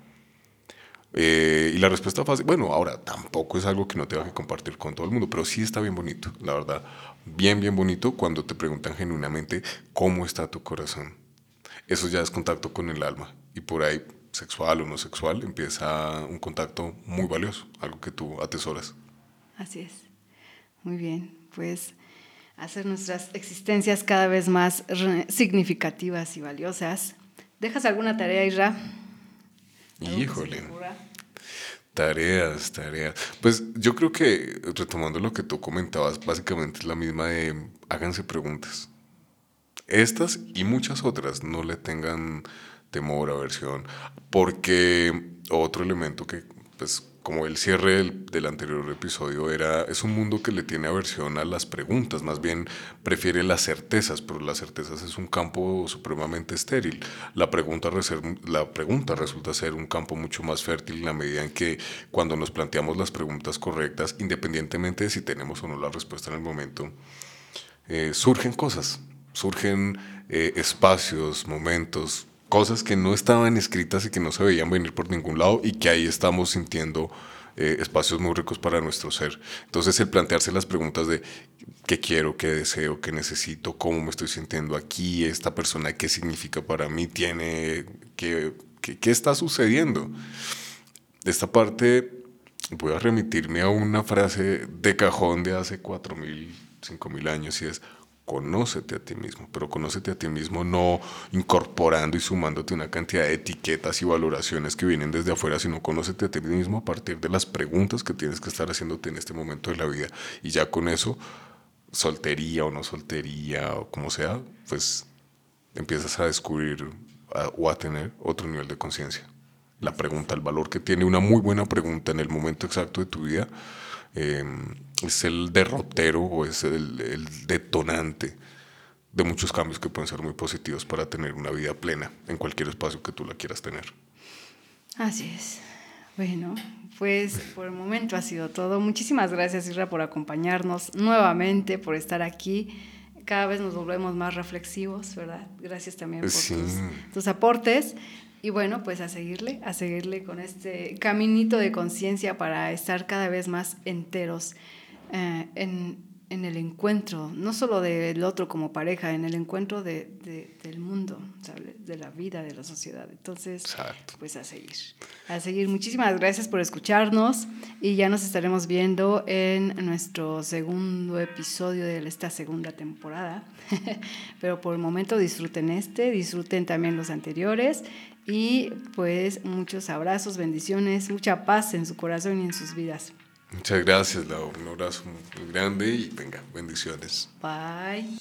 eh, y la respuesta fácil, bueno, ahora tampoco es algo que no tenga que compartir con todo el mundo, pero sí está bien bonito, la verdad. Bien, bien bonito cuando te preguntan genuinamente cómo está tu corazón. Eso ya es contacto con el alma. Y por ahí, sexual o no sexual, empieza un contacto muy valioso, algo que tú atesoras. Así es. Muy bien. Pues hacer nuestras existencias cada vez más significativas y valiosas. ¿Dejas alguna tarea, Isra? Híjole. Tareas, tareas. Pues yo creo que, retomando lo que tú comentabas, básicamente es la misma de háganse preguntas. Estas y muchas otras no le tengan temor, aversión, porque otro elemento que pues como el cierre del, anterior episodio era, es un mundo que le tiene aversión a las preguntas, más bien prefiere las certezas, pero las certezas es un campo supremamente estéril. La pregunta, la pregunta resulta ser un campo mucho más fértil en la medida en que cuando nos planteamos las preguntas correctas, independientemente de si tenemos o no la respuesta en el momento, eh, surgen cosas, surgen eh, espacios, momentos, cosas que no estaban escritas y que no se veían venir por ningún lado y que ahí estamos sintiendo eh, espacios muy ricos para nuestro ser. Entonces el plantearse las preguntas de qué quiero, qué deseo, qué necesito, cómo me estoy sintiendo aquí, esta persona, qué significa para mí, tiene, qué, qué, está sucediendo. Esta parte voy a remitirme a una frase de cajón de hace 4.000, 5.000 años y es, conócete a ti mismo, pero conócete a ti mismo no incorporando y sumándote una cantidad de etiquetas y valoraciones que vienen desde afuera, sino conócete a ti mismo a partir de las preguntas que tienes que estar haciéndote en este momento de la vida. Y ya con eso, soltería o no soltería o como sea, pues empiezas a descubrir o a tener otro nivel de conciencia. La pregunta, el valor que tiene una muy buena pregunta en el momento exacto de tu vida Em, es el derrotero o es el, detonante de muchos cambios que pueden ser muy positivos para tener una vida plena en cualquier espacio que tú la quieras tener. Así es. Bueno, pues por el momento ha sido todo. Muchísimas gracias, Isra, por acompañarnos nuevamente, por estar aquí. Cada vez nos volvemos más reflexivos, ¿verdad? Gracias también por tus, aportes. Y bueno, pues a seguirle, a seguirle con este caminito de conciencia para estar cada vez más enteros eh, en, en, el encuentro, no solo del otro como pareja, en el encuentro de, del mundo, de la vida, de la sociedad. Entonces, pues a seguir, a seguir. Muchísimas gracias por escucharnos y ya nos estaremos viendo en nuestro segundo episodio de esta segunda temporada. [laughs] Pero por el momento disfruten este, disfruten también los anteriores y pues muchos abrazos, bendiciones, mucha paz en su corazón y en sus vidas. Muchas gracias, Lau. Un abrazo muy grande y venga, bendiciones. Bye.